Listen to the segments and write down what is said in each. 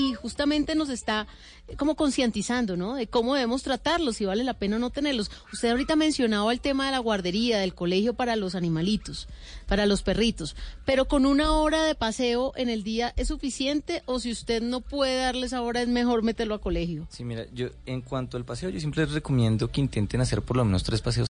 y justamente nos está eh, como concientizando, ¿no? De cómo debemos tratarlos, si vale la pena no tenerlos. Usted ahorita mencionaba el tema de la guardería, del colegio para los animalitos, para los perritos, pero con una hora de paseo en el día es suficiente o si usted no puede darles ahora es mejor meterlo a colegio. Sí, mira, yo en cuanto al paseo, yo siempre les recomiendo que intenten hacer por lo menos tres paseos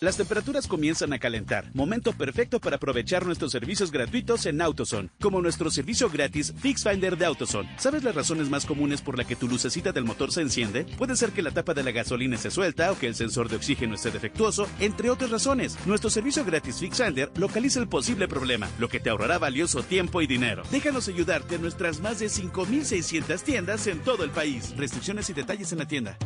las temperaturas comienzan a calentar. Momento perfecto para aprovechar nuestros servicios gratuitos en AutoZone, como nuestro servicio gratis Fix Finder de AutoZone. ¿Sabes las razones más comunes por la que tu lucecita del motor se enciende? Puede ser que la tapa de la gasolina se suelta o que el sensor de oxígeno esté defectuoso, entre otras razones. Nuestro servicio gratis Fix Finder localiza el posible problema, lo que te ahorrará valioso tiempo y dinero. Déjanos ayudarte en nuestras más de 5.600 tiendas en todo el país. Restricciones y detalles en la tienda.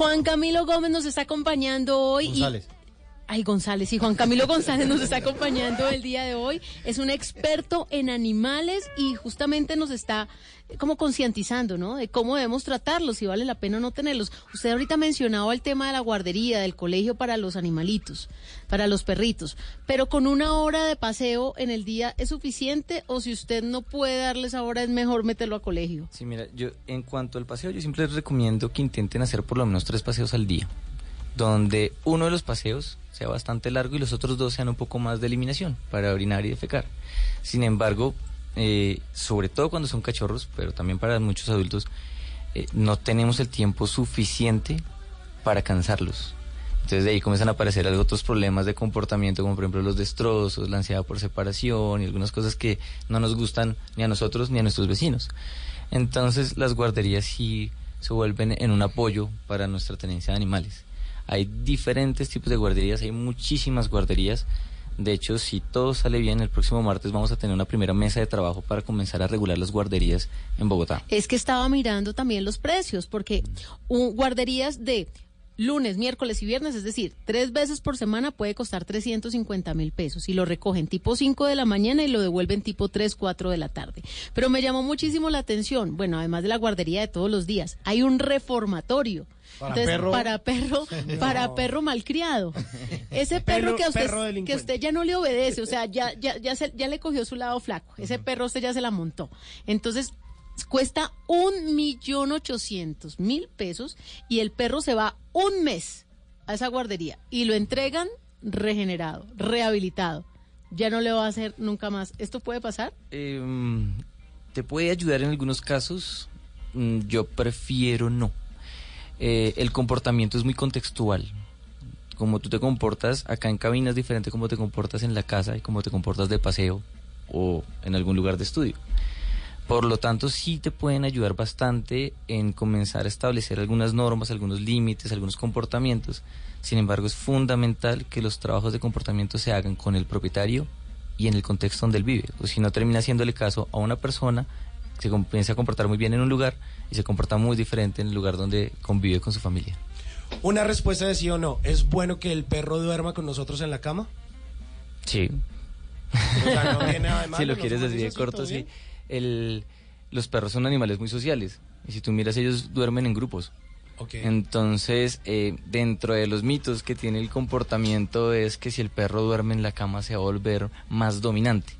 Juan Camilo Gómez nos está acompañando hoy. González. Y... Ay, González, y Juan Camilo González nos está acompañando el día de hoy. Es un experto en animales y justamente nos está como concientizando, ¿no? De cómo debemos tratarlos, si vale la pena no tenerlos. Usted ahorita mencionaba el tema de la guardería, del colegio para los animalitos, para los perritos, pero con una hora de paseo en el día es suficiente o si usted no puede darles ahora es mejor meterlo a colegio. Sí, mira, yo en cuanto al paseo, yo siempre les recomiendo que intenten hacer por lo menos tres paseos al día, donde uno de los paseos sea bastante largo y los otros dos sean un poco más de eliminación para orinar y defecar. Sin embargo, eh, sobre todo cuando son cachorros, pero también para muchos adultos, eh, no tenemos el tiempo suficiente para cansarlos. Entonces de ahí comienzan a aparecer otros problemas de comportamiento, como por ejemplo los destrozos, la ansiedad por separación y algunas cosas que no nos gustan ni a nosotros ni a nuestros vecinos. Entonces las guarderías sí se vuelven en un apoyo para nuestra tenencia de animales. Hay diferentes tipos de guarderías, hay muchísimas guarderías de hecho, si todo sale bien, el próximo martes vamos a tener una primera mesa de trabajo para comenzar a regular las guarderías en Bogotá. Es que estaba mirando también los precios, porque guarderías de lunes, miércoles y viernes, es decir, tres veces por semana puede costar 350 mil pesos y lo recogen tipo 5 de la mañana y lo devuelven tipo 3, 4 de la tarde. Pero me llamó muchísimo la atención, bueno, además de la guardería de todos los días, hay un reformatorio para perro. Para perro, para perro malcriado. Ese perro, que, a usted, que usted ya no le obedece, o sea, ya, ya, ya, ya le cogió su lado flaco. Ese perro usted ya se la montó. Entonces, cuesta un millón ochocientos mil pesos y el perro se va un mes a esa guardería y lo entregan regenerado, rehabilitado. Ya no le va a hacer nunca más. ¿Esto puede pasar? Em, te puede ayudar en algunos casos. Mm, yo prefiero no. Eh, el comportamiento es muy contextual. Como tú te comportas acá en cabina es diferente como te comportas en la casa y como te comportas de paseo o en algún lugar de estudio. Por lo tanto, sí te pueden ayudar bastante en comenzar a establecer algunas normas, algunos límites, algunos comportamientos. Sin embargo, es fundamental que los trabajos de comportamiento se hagan con el propietario y en el contexto donde él vive. O si no, termina haciéndole caso a una persona que se comienza a comportar muy bien en un lugar y se comporta muy diferente en el lugar donde convive con su familia. Una respuesta de sí o no. ¿Es bueno que el perro duerma con nosotros en la cama? Sí. si lo quieres decir de corto, sí. El, los perros son animales muy sociales. Y si tú miras, ellos duermen en grupos. Entonces, eh, dentro de los mitos que tiene el comportamiento es que si el perro duerme en la cama se va a volver más dominante.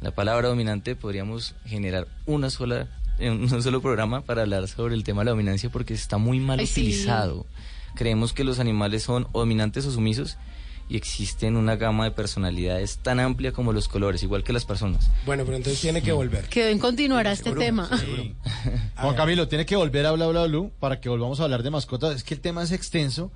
La palabra dominante podríamos generar una sola en un solo programa para hablar sobre el tema de la dominancia porque está muy mal utilizado. Creemos que los animales son dominantes o sumisos y existen una gama de personalidades tan amplia como los colores, igual que las personas. Bueno, pero entonces tiene que volver. Que bien continuará este tema. Juan Camilo, tiene que volver a Bla Bla Blue para que volvamos a hablar de mascotas. Es que el tema es extenso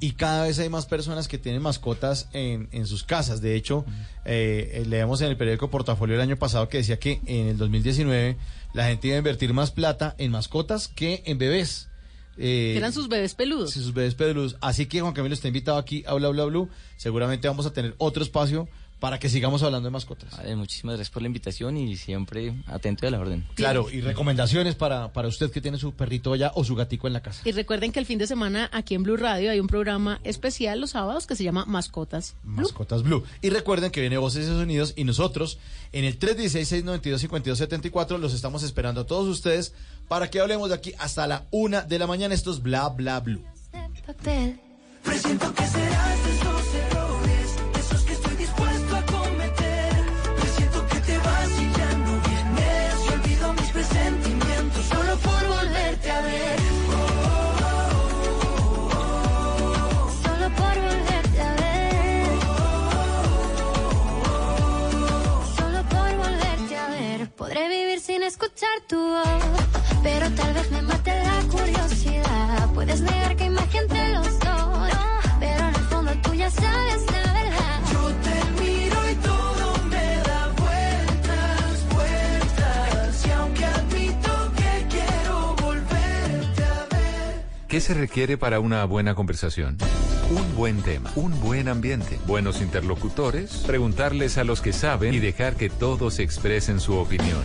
y cada vez hay más personas que tienen mascotas en, en sus casas. De hecho, eh, leemos en el periódico Portafolio el año pasado que decía que en el 2019 la gente iba a invertir más plata en mascotas que en bebés. Eh, eran sus bebés peludos. sus bebés peludos. Así que Juan Camilo está invitado aquí a Bla Bla Blue. Seguramente vamos a tener otro espacio para que sigamos hablando de mascotas. muchísimas gracias por la invitación y siempre atento a la orden. Claro, y recomendaciones para, para usted que tiene su perrito allá o su gatico en la casa. Y recuerden que el fin de semana aquí en Blue Radio hay un programa especial los sábados que se llama Mascotas. Mascotas Blue. Y recuerden que viene Voces de Unidos y nosotros en el 316-692-5274 los estamos esperando a todos ustedes para que hablemos de aquí hasta la una de la mañana. Esto es Bla Bla Blue. Presiento que serás tu voz, pero tal vez me mate la curiosidad. Puedes negar que imagen entre los dos, pero en el fondo tú ya sabes la verdad. Yo te miro y todo me da vueltas, vueltas. Y aunque admito que quiero volverte a ver. ¿Qué se requiere para una buena conversación? Un buen tema, un buen ambiente, buenos interlocutores, preguntarles a los que saben y dejar que todos expresen su opinión.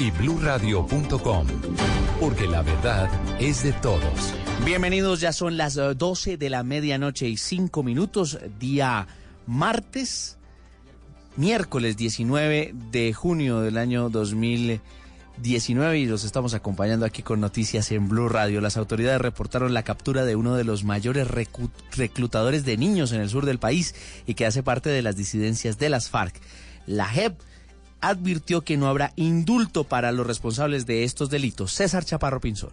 y bluradio.com, porque la verdad es de todos. Bienvenidos, ya son las eh, 12 de la medianoche y 5 minutos, día martes, miércoles 19 de junio del año 2019 y los estamos acompañando aquí con noticias en Blue Radio. Las autoridades reportaron la captura de uno de los mayores reclutadores de niños en el sur del país y que hace parte de las disidencias de las FARC. La JEP advirtió que no habrá indulto para los responsables de estos delitos. César Chaparro Pinzón.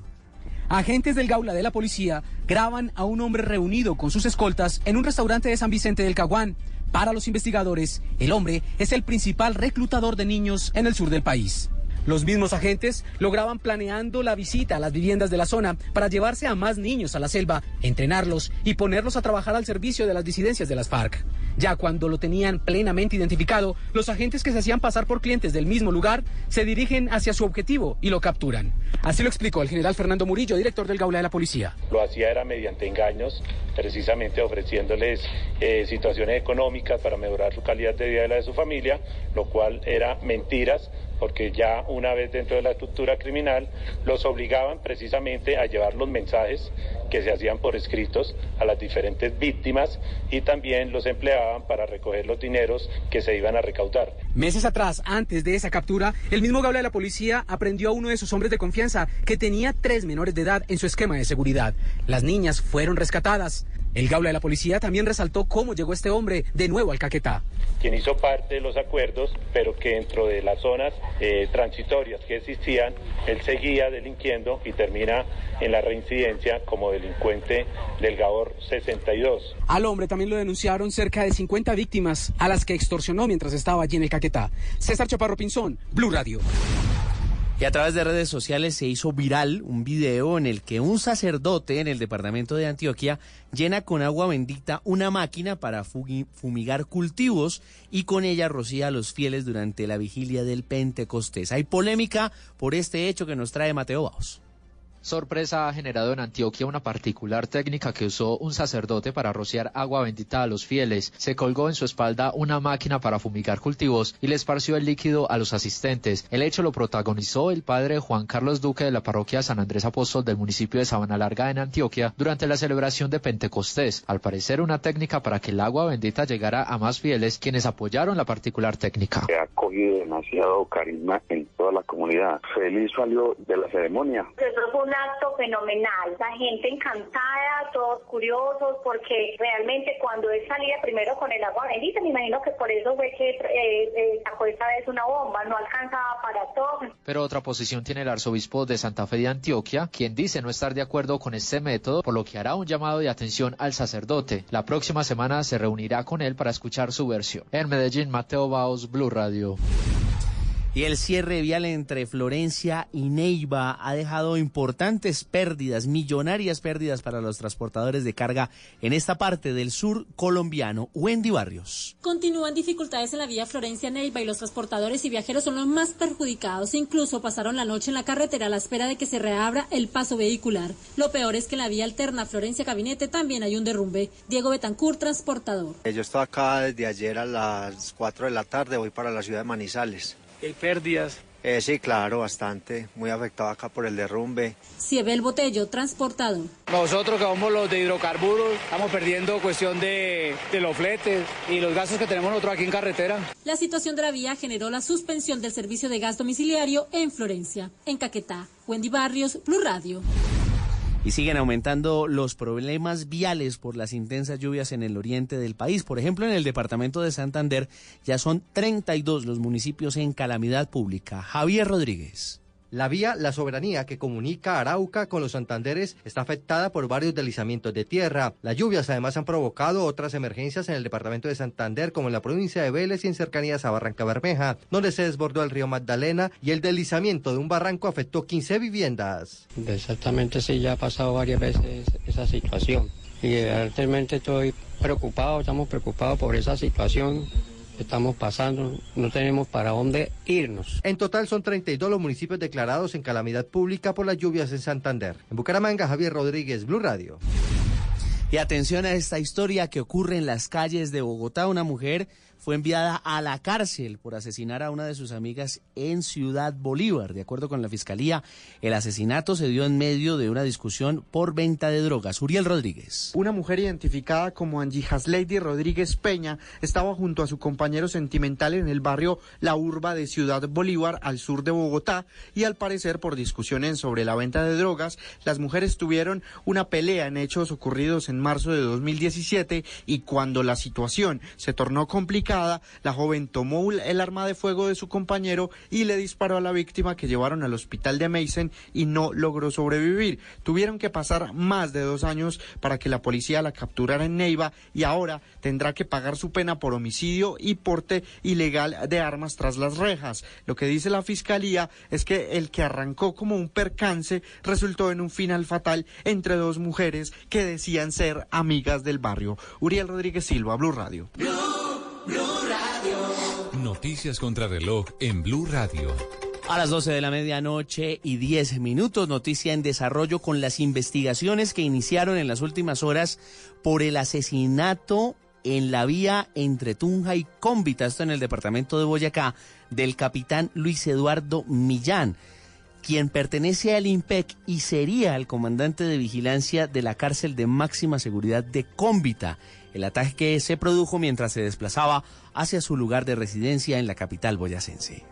Agentes del Gaula de la policía graban a un hombre reunido con sus escoltas en un restaurante de San Vicente del Caguán. Para los investigadores, el hombre es el principal reclutador de niños en el sur del país. Los mismos agentes lo graban planeando la visita a las viviendas de la zona para llevarse a más niños a la selva, entrenarlos y ponerlos a trabajar al servicio de las disidencias de las FARC. Ya cuando lo tenían plenamente identificado, los agentes que se hacían pasar por clientes del mismo lugar se dirigen hacia su objetivo y lo capturan. Así lo explicó el general Fernando Murillo, director del Gaula de la Policía. Lo hacía era mediante engaños, precisamente ofreciéndoles eh, situaciones económicas para mejorar su calidad de vida y la de su familia, lo cual era mentiras porque ya una vez dentro de la estructura criminal los obligaban precisamente a llevar los mensajes que se hacían por escritos a las diferentes víctimas y también los empleaban para recoger los dineros que se iban a recaudar. Meses atrás, antes de esa captura, el mismo Gaula de la Policía aprendió a uno de sus hombres de confianza que tenía tres menores de edad en su esquema de seguridad. Las niñas fueron rescatadas. El Gaula de la Policía también resaltó cómo llegó este hombre de nuevo al Caquetá. quien hizo parte de los acuerdos, pero que dentro de las zonas eh, transitorias que existían, él seguía delinquiendo y termina en la reincidencia como delincuente del Gabor 62. Al hombre también lo denunciaron cerca de 50 víctimas a las que extorsionó mientras estaba allí en el Caquetá. César Chaparro Pinzón, Blue Radio. Y a través de redes sociales se hizo viral un video en el que un sacerdote en el departamento de Antioquia llena con agua bendita una máquina para fumigar cultivos y con ella rocía a los fieles durante la vigilia del Pentecostés. Hay polémica por este hecho que nos trae Mateo Baos. Sorpresa ha generado en Antioquia una particular técnica que usó un sacerdote para rociar agua bendita a los fieles. Se colgó en su espalda una máquina para fumigar cultivos y le esparció el líquido a los asistentes. El hecho lo protagonizó el padre Juan Carlos Duque de la parroquia San Andrés Apóstol del municipio de Sabana Larga en Antioquia durante la celebración de Pentecostés. Al parecer una técnica para que el agua bendita llegara a más fieles quienes apoyaron la particular técnica. que ha cogido demasiado carisma en toda la comunidad. Feliz salió de la ceremonia. Fue un acto fenomenal. La gente encantada, todos curiosos, porque realmente cuando él salía primero con el agua bendita, me imagino que por eso fue que eh, eh, sacó esta vez una bomba, no alcanzaba para todo. Pero otra posición tiene el arzobispo de Santa Fe de Antioquia, quien dice no estar de acuerdo con este método, por lo que hará un llamado de atención al sacerdote. La próxima semana se reunirá con él para escuchar su versión. En Medellín, Mateo Baos, Blue Radio. Y el cierre vial entre Florencia y Neiva ha dejado importantes pérdidas, millonarias pérdidas para los transportadores de carga en esta parte del sur colombiano. Wendy Barrios. Continúan dificultades en la vía Florencia-Neiva y los transportadores y viajeros son los más perjudicados. Incluso pasaron la noche en la carretera a la espera de que se reabra el paso vehicular. Lo peor es que en la vía alterna Florencia-Cabinete también hay un derrumbe. Diego Betancourt, transportador. Yo estoy acá desde ayer a las 4 de la tarde, voy para la ciudad de Manizales. ¿Hay pérdidas? Eh, sí, claro, bastante. Muy afectado acá por el derrumbe. Ciebel Botello, transportado. Nosotros que somos los de hidrocarburos, estamos perdiendo cuestión de, de los fletes y los gastos que tenemos nosotros aquí en carretera. La situación de la vía generó la suspensión del servicio de gas domiciliario en Florencia. En Caquetá, Wendy Barrios, Blue Radio. Y siguen aumentando los problemas viales por las intensas lluvias en el oriente del país. Por ejemplo, en el departamento de Santander ya son 32 los municipios en calamidad pública. Javier Rodríguez. La vía La Soberanía que comunica Arauca con los Santanderes está afectada por varios deslizamientos de tierra. Las lluvias además han provocado otras emergencias en el departamento de Santander como en la provincia de Vélez y en cercanías a Barranca Bermeja, donde se desbordó el río Magdalena y el deslizamiento de un barranco afectó 15 viviendas. Exactamente, sí, ya ha pasado varias veces esa situación. Y realmente estoy preocupado, estamos preocupados por esa situación estamos pasando. No tenemos para dónde irnos. En total son 32 los municipios declarados en calamidad pública por las lluvias en Santander. En Bucaramanga, Javier Rodríguez, Blue Radio. Y atención a esta historia que ocurre en las calles de Bogotá. Una mujer fue enviada a la cárcel por asesinar a una de sus amigas en Ciudad Bolívar. De acuerdo con la fiscalía, el asesinato se dio en medio de una discusión por venta de drogas. Uriel Rodríguez. Una mujer identificada como Angie Hasleidy Rodríguez Peña estaba junto a su compañero sentimental en el barrio La Urba de Ciudad Bolívar, al sur de Bogotá, y al parecer por discusiones sobre la venta de drogas, las mujeres tuvieron una pelea en hechos ocurridos en marzo de 2017 y cuando la situación se tornó complicada, la joven tomó el arma de fuego de su compañero y le disparó a la víctima que llevaron al hospital de Mason y no logró sobrevivir. Tuvieron que pasar más de dos años para que la policía la capturara en Neiva y ahora tendrá que pagar su pena por homicidio y porte ilegal de armas tras las rejas. Lo que dice la fiscalía es que el que arrancó como un percance resultó en un final fatal entre dos mujeres que decían ser amigas del barrio. Uriel Rodríguez Silva, Blue Radio. Noticias contra reloj en Blue Radio. A las 12 de la medianoche y 10 minutos, noticia en desarrollo con las investigaciones que iniciaron en las últimas horas por el asesinato en la vía entre Tunja y Cómbita, esto en el departamento de Boyacá, del capitán Luis Eduardo Millán, quien pertenece al IMPEC y sería el comandante de vigilancia de la cárcel de máxima seguridad de Cómbita. El ataque se produjo mientras se desplazaba hacia su lugar de residencia en la capital boyacense.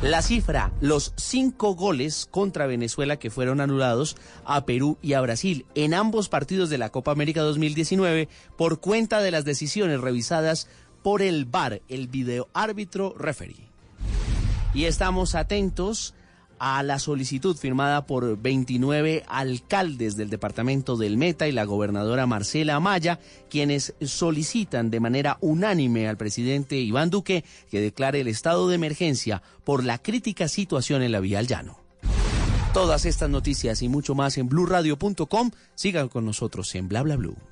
La cifra, los cinco goles contra Venezuela que fueron anulados a Perú y a Brasil en ambos partidos de la Copa América 2019 por cuenta de las decisiones revisadas por el VAR, el video árbitro referee. Y estamos atentos a la solicitud firmada por 29 alcaldes del departamento del Meta y la gobernadora Marcela Amaya, quienes solicitan de manera unánime al presidente Iván Duque que declare el estado de emergencia por la crítica situación en la vía al llano. Todas estas noticias y mucho más en blurradio.com. Sigan con nosotros en Bla Bla Blue.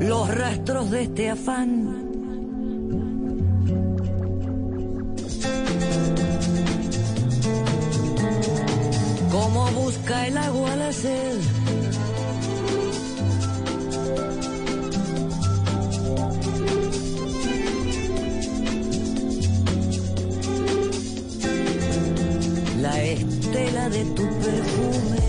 los rastros de este afán. Como busca el agua la sed. La estela de tu perfume.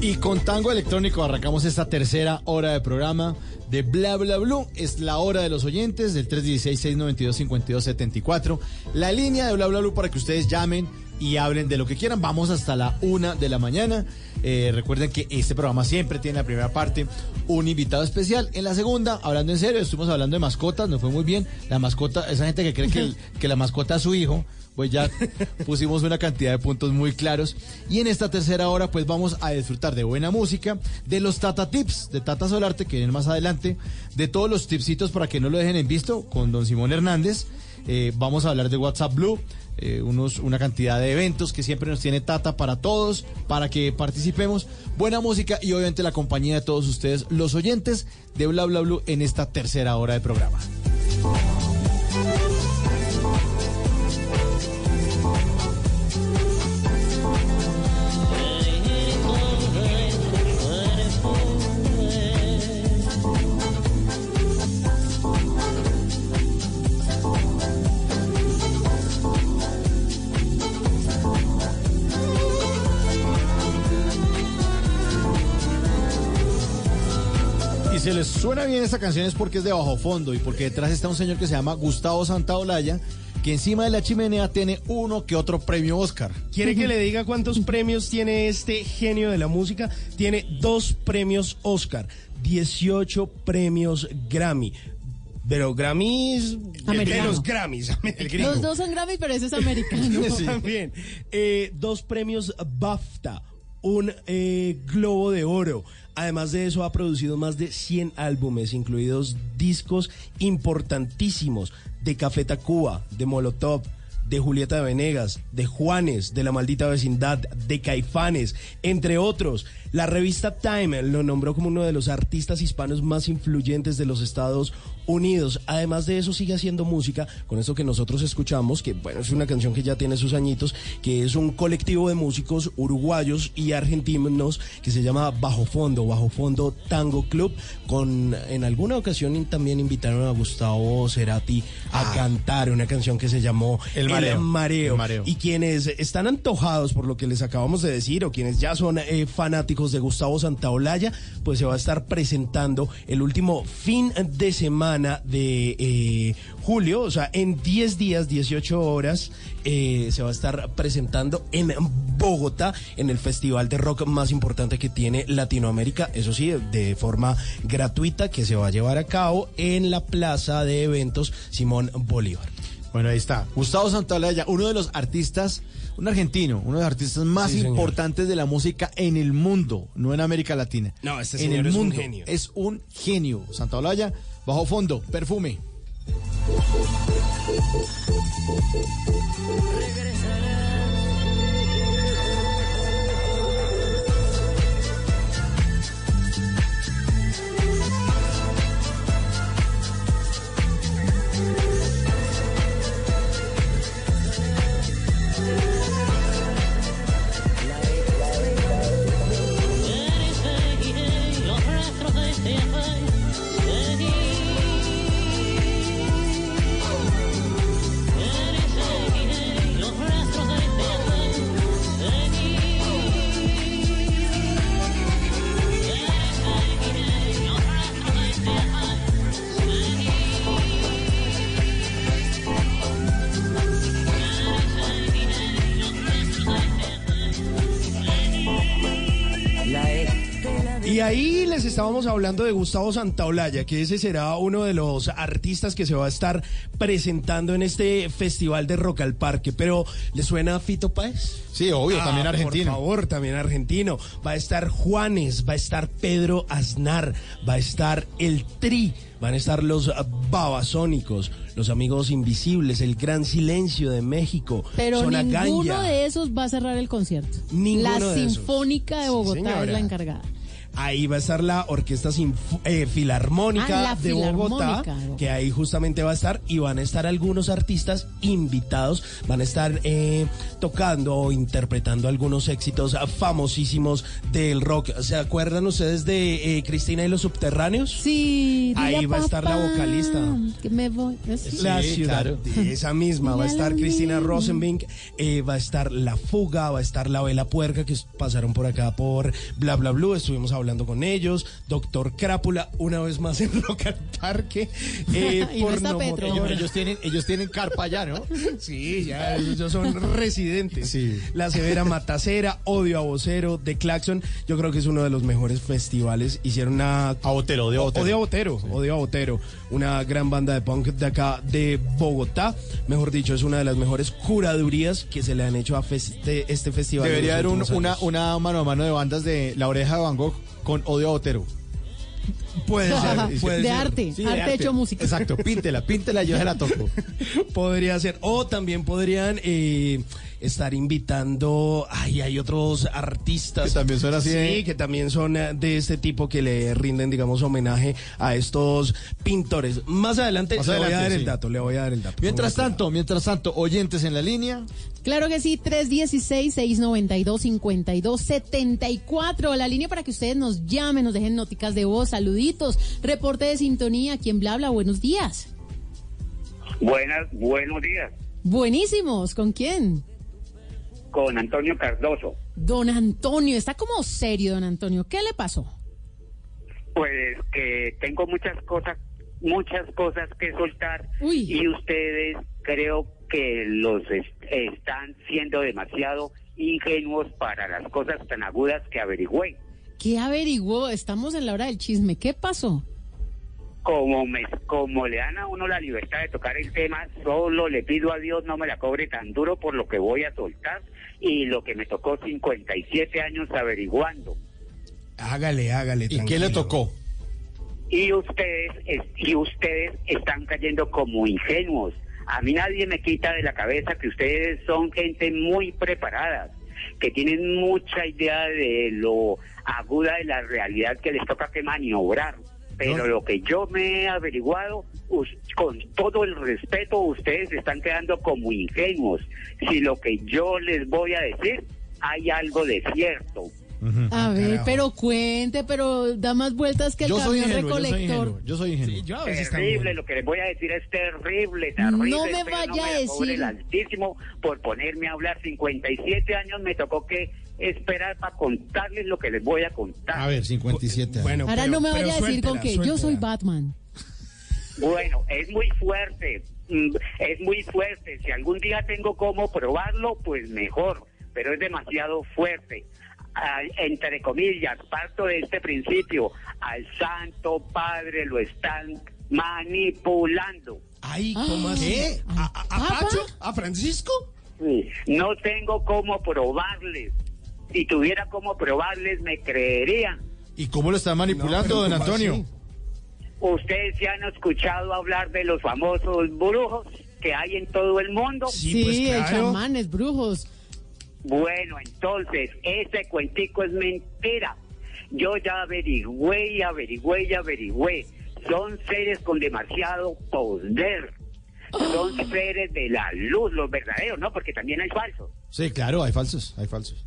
Y con tango electrónico arrancamos esta tercera hora de programa de Bla Bla Blue. Es la hora de los oyentes del 316-692-5274. La línea de Bla Bla Blue para que ustedes llamen y hablen de lo que quieran. Vamos hasta la una de la mañana. Eh, recuerden que este programa siempre tiene en la primera parte un invitado especial. En la segunda, hablando en serio, estuvimos hablando de mascotas, nos fue muy bien. La mascota, esa gente que cree que, el- que la mascota es su hijo, pues ya pusimos una cantidad de puntos muy claros. Y en esta tercera hora, pues vamos a disfrutar de buena música, de los Tata Tips, de Tata Solarte, que vienen más adelante, de todos los tipsitos para que no lo dejen en visto con don Simón Hernández. Eh, vamos a hablar de WhatsApp Blue, eh, unos, una cantidad de eventos que siempre nos tiene Tata para todos, para que participemos. Buena música y obviamente la compañía de todos ustedes, los oyentes de Bla Bla Blue en esta tercera hora de programa. Y si les suena bien esta canción es porque es de bajo fondo y porque detrás está un señor que se llama Gustavo Santaolalla, que encima de la chimenea tiene uno que otro premio Oscar. ¿Quiere que le diga cuántos premios tiene este genio de la música? Tiene dos premios Oscar, 18 premios Grammy. Pero Grammys de los Grammys. Los dos son Grammy, pero ese es americano. También. Eh, dos premios BAFTA, un eh, Globo de Oro. Además de eso, ha producido más de 100 álbumes, incluidos discos importantísimos de Café Tacuba, de Molotov, de Julieta Venegas, de Juanes, de La Maldita Vecindad, de Caifanes, entre otros. La revista Time lo nombró como uno de los artistas hispanos más influyentes de los Estados Unidos. Además de eso, sigue haciendo música con eso que nosotros escuchamos, que bueno, es una canción que ya tiene sus añitos, que es un colectivo de músicos uruguayos y argentinos que se llama Bajo Fondo, Bajo Fondo Tango Club. Con, en alguna ocasión también invitaron a Gustavo Cerati a cantar una canción que se llamó El Mareo. Mareo. El Mareo. Y quienes están antojados por lo que les acabamos de decir o quienes ya son eh, fanáticos de Gustavo Santaolalla, pues se va a estar presentando el último fin de semana de eh, julio, o sea, en 10 días, 18 horas, eh, se va a estar presentando en Bogotá, en el festival de rock más importante que tiene Latinoamérica, eso sí, de forma gratuita, que se va a llevar a cabo en la plaza de eventos Simón Bolívar. Bueno, ahí está. Gustavo Santaolalla, uno de los artistas, un argentino, uno de los artistas más Sí, importantes de la música en el mundo, no en América Latina. No, este en señor el es un genio. Es un genio. Santaolalla, bajo fondo, perfume. Y estábamos hablando de Gustavo Santaolalla, que ese será uno de los artistas que se va a estar presentando en este festival de Rock al Parque. Pero, ¿le suena Fito Páez? Sí, obvio, Ah, también argentino. Por favor, también argentino. Va a estar Juanes, va a estar Pedro Aznar, va a estar el Tri, van a estar los Babasónicos, los Amigos Invisibles, el Gran Silencio de México, Pero Zona ninguno Ganya. de esos va a cerrar el concierto. Ninguno la de esos. Sinfónica de Bogotá es la encargada. Ahí va a estar la Orquesta eh, Filarmónica Ah, la de Bogotá, Filarmónica. que ahí justamente va a estar y van a estar algunos artistas invitados, van a estar eh, tocando o interpretando algunos éxitos famosísimos del rock. ¿Se acuerdan ustedes de eh, Cristina y los Subterráneos? Sí, Ahí va a estar la vocalista. Que me voy. ¿sí? La ciudad, claro. de esa misma, va a estar Cristina. Rosenbink, eh, va a estar La Fuga, va a estar La Vela Puerca, que pasaron por acá por Bla Bla Blue, estuvimos hablando con ellos, Doctor Crápula, una vez más en Rock al Parque, eh, Y no está. Ellos, ellos tienen, ellos tienen carpa ya, ¿no? Sí, ya, ellos son residentes. Sí. La Severa Matacera, Odio a Vocero, The Claxon, yo creo que es uno de los mejores festivales. Hicieron una... A Botero, Odio a Botero. Odio a Botero, Odio a Botero, una gran banda de punk de acá de Bogotá. Mejor dicho, es una de las mejores curadurías que se le han hecho a feste- este festival. Debería haber un- una, una mano a mano de bandas de La Oreja de Van Gogh con Odio a Botero. Puede ser, puede de ser. arte, Sí, de arte, hecho música. Exacto, píntela, píntela, yo se la toco. Podría ser. O también podrían eh, estar invitando. Ay, hay otros artistas. Que también son así Sí, de- que también son eh, de este tipo que le rinden, digamos, homenaje a estos pintores. Más adelante Más le voy a dar sí. el dato, le voy a dar el dato. Mientras tanto, mientras tanto, oyentes en la línea. Claro que sí, 316-692-5274. La línea para que ustedes nos llamen, nos dejen noticas de voz, saluditos, reporte de sintonía, quien bla bla, buenos días. Buenas, buenos días. Buenísimos, ¿con quién? Con Antonio Cardoso. Don Antonio, está como serio, don Antonio. ¿Qué le pasó? Pues que tengo muchas cosas, muchas cosas que soltar y ustedes creo que los es- están siendo demasiado ingenuos para las cosas tan agudas que averigüé. ¿Qué averiguó? Estamos en la hora del chisme. ¿Qué pasó? Como me, como le dan a uno la libertad de tocar el tema, solo le pido a Dios no me la cobre tan duro por lo que voy a soltar y lo que me tocó 57 años averiguando. Hágale, hágale. ¿Y qué le tocó? y ustedes es- y ustedes están cayendo como ingenuos. A mí nadie me quita de la cabeza que ustedes son gente muy preparada, que tienen mucha idea de lo aguda de la realidad que les toca que maniobrar. Pero lo que yo me he averiguado, con todo el respeto, ustedes están quedando como ingenuos. Si lo que yo les voy a decir, hay algo de cierto. A ver, pero cuente, pero da más vueltas que el Yo soy camión ingenuo, yo soy recolector. ingenuo, yo soy ingenuo. Terrible, lo que les voy a decir es terrible, terrible. No me vaya me a decir- el altísimo por ponerme a hablar 57 años, me tocó que esperar para contarles lo que les voy a contar. A ver, 57 años. Bueno, Ahora no me vaya a decir con que yo soy Batman. Bueno, es muy fuerte, mm, es muy fuerte. Si algún día tengo cómo probarlo, pues mejor, pero es demasiado fuerte. Ah, entre comillas, parto de este principio, al Santo Padre lo están manipulando. Ay, ¿cómo así? ¿Qué? ¿A, a- a Pacho? ¿A Francisco? Sí, No tengo cómo probarles. Si tuviera cómo probarles, me creerían. ¿Y cómo lo están manipulando, No, don ¿cómo Antonio? así? Ustedes se han escuchado hablar de los famosos brujos que hay en todo el mundo. Sí, pues, el chamanes, brujos. Bueno, entonces, ese cuentico es mentira. Yo ya averigüé y averigüé y averigüé. Son seres con demasiado poder. Son seres de la luz, los verdaderos, ¿no? Porque también hay falsos. Sí, claro, hay falsos, hay falsos.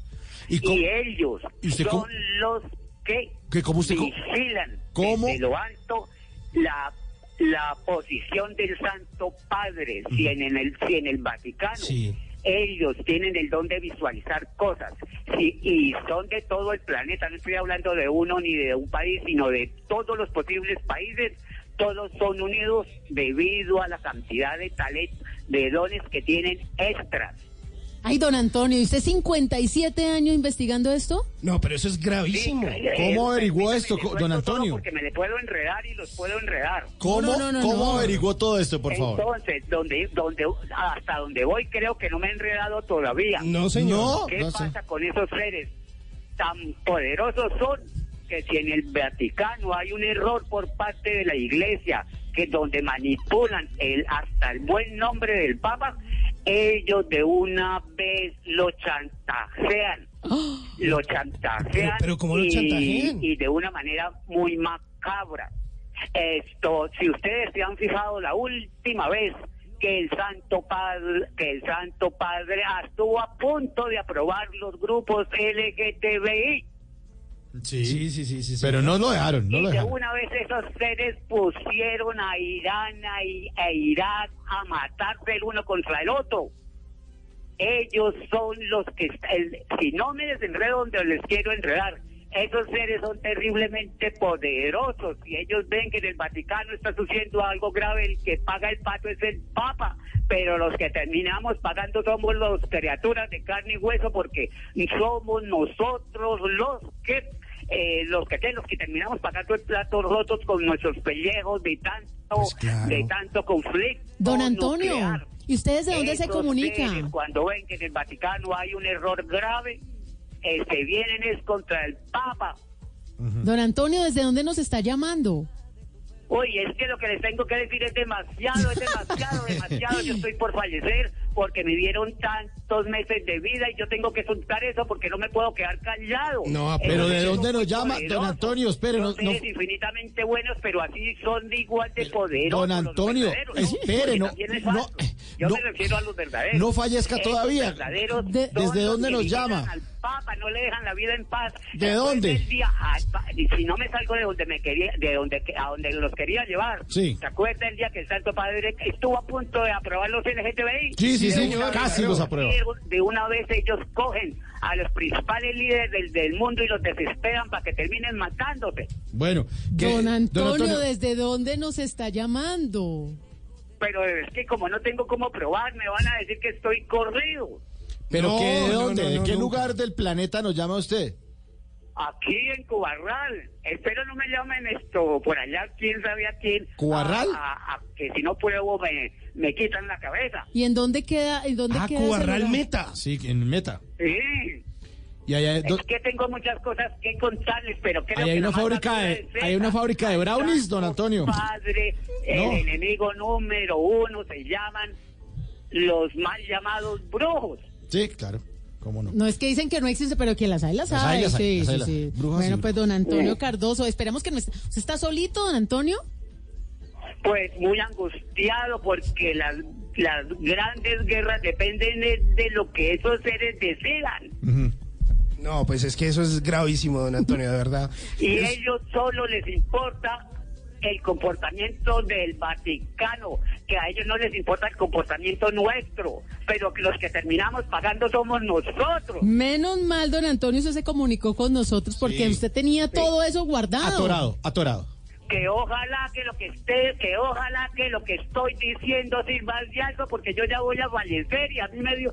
¿Y ellos ¿Y usted son cómo- los que ¿Qué, cómo usted- vigilan cómo? desde lo alto la, la posición del Santo Padre. Si en, en el, si en el Vaticano Sí. ellos tienen el don de visualizar cosas si- y son de todo el planeta, no estoy hablando de uno ni de un país, sino de todos los posibles países, todos son unidos debido a la cantidad de talento, de dones que tienen extras. Ay, don Antonio, ¿y usted 57 años investigando esto? No, pero eso es gravísimo. ¿Cómo averiguó esto, don Antonio? Porque me le puedo enredar y los puedo enredar. ¿Cómo, No, no, no, cómo no. averiguó todo esto, por favor? Entonces, donde, donde, hasta donde voy creo que no me he enredado todavía. No, señor. ¿Qué no sé. pasa con esos seres tan poderosos son que si en el Vaticano hay un error por parte de la Iglesia que donde manipulan el hasta el buen nombre del Papa, ellos de una vez lo chantajean, lo chantajean Pero- pero ¿cómo lo y- chantajean? y de una manera muy macabra. Esto, si ustedes se han fijado la última vez que el Santo Padre, que el Santo Padre estuvo a punto de aprobar los grupos LGTBI. Sí, Sí, sí, sí, sí. sí. pero no lo dejaron, no y lo de dejaron. una vez esos seres pusieron a Irán a e Irak a matarse el uno contra el otro. Ellos son los que, el- si no me desenredo donde les quiero enredar, esos seres son terriblemente poderosos y ellos ven que en el Vaticano está sucediendo algo grave, el que paga el pato es el Papa, pero los que terminamos pagando somos los criaturas de carne y hueso porque somos nosotros los que eh, los que los que terminamos pagando el plato rotos con nuestros pellejos de tanto Pues claro. de tanto conflicto Don Antonio, nuclear. ¿y ustedes de dónde se comunican? seres, cuando ven que en el Vaticano hay un error grave, eh, se vienen es contra el Papa. Don Antonio, ¿desde dónde nos está llamando? Uy, es que lo que les tengo que decir es demasiado, es demasiado, demasiado. Yo estoy por fallecer porque me dieron tantos meses de vida y yo tengo que soltar eso porque no me puedo quedar callado. No, Pero ¿de dónde nos llama? Don. Antonio, espere, no- no- infinitamente buenos, pero así son de igual de poderosos. Don Antonio, espere, no- no. Yo no- me refiero a los verdaderos. no fallezca Esos todavía. De- ¿Desde dónde nos llama? Al Papa, no le dejan la vida en paz. ¿De Después dónde? día, al pa- y si no me salgo de donde me quería, de donde a donde los quería llevar. Sí. ¿Se acuerda el día que el Santo Padre estuvo a punto de aprobar los LGTBI? Sí, sí, De señor, una vez casi los aprueba. De una vez ellos cogen a los principales líderes del, del mundo y los desesperan para que terminen matándose. Bueno, ¿qué- Don Antonio, ¿desde dónde nos está llamando? Pero es que como no tengo cómo probar, me van a decir que estoy corrido. ¿Pero No, qué, de dónde? no, ¿De no, qué nunca. lugar del planeta nos llama usted? Aquí en Cubarral. Espero no me llamen esto por allá, quién sabe a quién. ¿Cubarral? A- a- a que si no pruebo me, me quitan la cabeza. ¿Y en dónde queda? ¿En dónde Ah, queda Cubarral? Meta. Sí, en Meta. Sí. Y allá Es do- que tengo muchas cosas que contarles, pero creo hay que una fábrica de- hay una fábrica de brownies, don Antonio. Padre, el No. enemigo número uno se llaman los mal llamados brujos. Sí, claro. ¿Cómo no? No es que dicen que no existe, pero que las hay, las, Las hay. hay, las hay, sí, las hay, sí, las- sí. Bueno, pues don Antonio. Cardoso, esperemos que no esté. ¿Usted está solito, don Antonio? Pues muy angustiado porque las, las grandes guerras dependen de, de lo que esos seres decidan. No, pues es que eso es gravísimo, don Antonio, de verdad. Y Es- ellos solo les importa el comportamiento del Vaticano, que a ellos no les importa el comportamiento nuestro, pero que los que terminamos pagando somos nosotros. Menos mal, don Antonio, usted se comunicó con nosotros porque Sí. usted tenía todo eso guardado. Atorado, atorado. Que ojalá que lo que esté, que ojalá que lo que estoy diciendo sirva de algo, porque yo ya voy a fallecer y a mí me dio,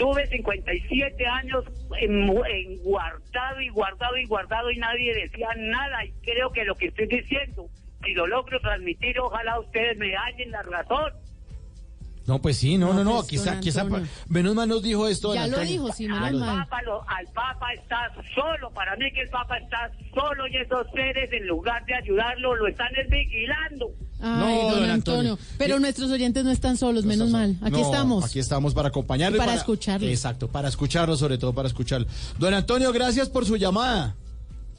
tuve 57 años en, en guardado y guardado y guardado y nadie decía nada y creo que lo que estoy diciendo, si lo logro transmitir, ojalá ustedes me hallen la razón. No, pues sí, no, no, no. pues, está. Antonio. Menos mal nos dijo esto. Ya lo Antonio. dijo, sí, Ya menos lo mal. dijo. Papa lo- al Papa está solo, para mí que el Papa está solo y esos seres en lugar de ayudarlo lo están es vigilando. Ay, No, don, don Antonio. Antonio. Pero nuestros oyentes no están solos, menos mal. Aquí No, estamos. Aquí estamos para acompañarlo. Y para escucharlo. Exacto, para escucharlo, sobre todo para escucharlo. Don Antonio, gracias por su llamada.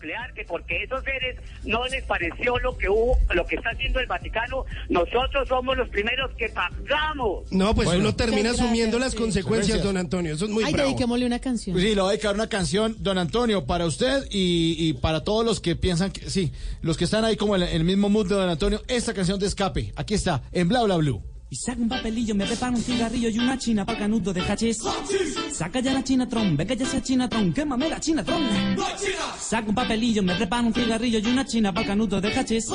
Nuclear, que porque esos seres no les pareció lo que hubo, lo que está haciendo el Vaticano, nosotros somos los primeros que pagamos. No, pues Bueno. uno termina asumiendo las sí. consecuencias, Gracias. don Antonio. Eso es muy Ay, bravo. dediquémosle una canción. Pues sí, le voy a dedicar una canción, don Antonio, para usted y, y para todos los que piensan que, sí, los que están ahí como en el, en el mismo mood de don Antonio, esta canción de escape. Aquí está, en Bla Bla Blue. Y saca un papelillo, me preparo un cigarrillo y una china para canudo de cachis. Saca ya la chinatron, venga ya esa chinatron, quémame la chinatron. Saca un papelillo, me preparo un cigarrillo y una china para canudo de cachis.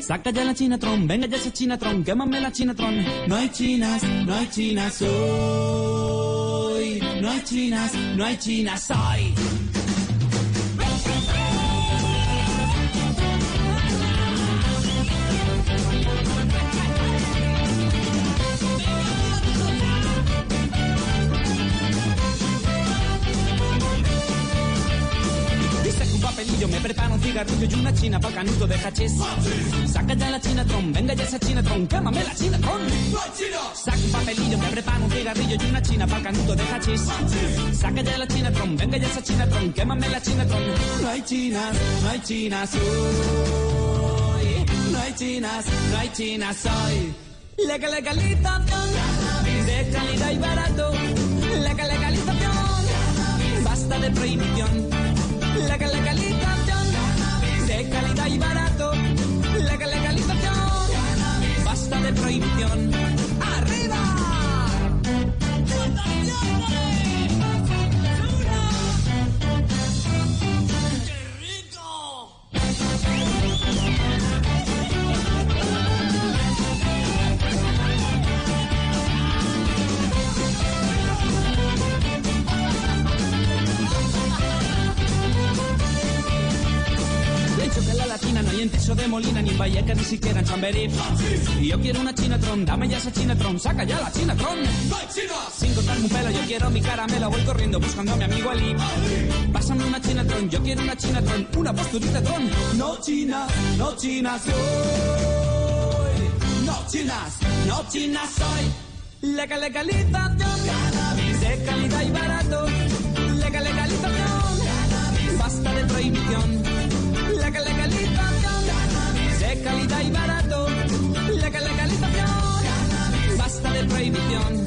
Saca ya la chinatron, venga ya esa chinatron, quémame la chinatron. No hay chinas, no hay chinas hoy. no hay chinas, no hay chinas hoy. Papelillo, me preparo un cigarrillo y una china pa' canuto de hachís. Saca ya la chinatron, venga ya esa chinatron, quémame la chinatron. Saca un papelillo, me preparo un cigarrillo y una china pa' canuto de hachís. Saca ya la chinatron, venga ya esa chinatron, quémame la chinatron. No hay chinas, no hay chinas hoy. No hay chinas, no hay chinas hoy. Legal, legalización de calidad y barato. Legal, legalización basta de prohibición. Legal, legalización de calidad y barato. Legal, legalización basta de prohibición. ¡Arriba! Latina no hay en Teso de Molina, ni en Vallecas, ni siquiera en Chamberí. Y yo quiero una Chinatron, dame ya esa Chinatron, saca ya la Chinatron. Sin cortarme un pelo, yo quiero mi caramelo, voy corriendo buscando a mi amigo Ali. Pásame una Chinatron, yo quiero una Chinatron, una posturita tron. No chinas, no chinas soy. No chinas, no chinas soy. Legal, legalización. De calidad y barato. Calidad y barato. Legal, legalización. Basta de prohibición.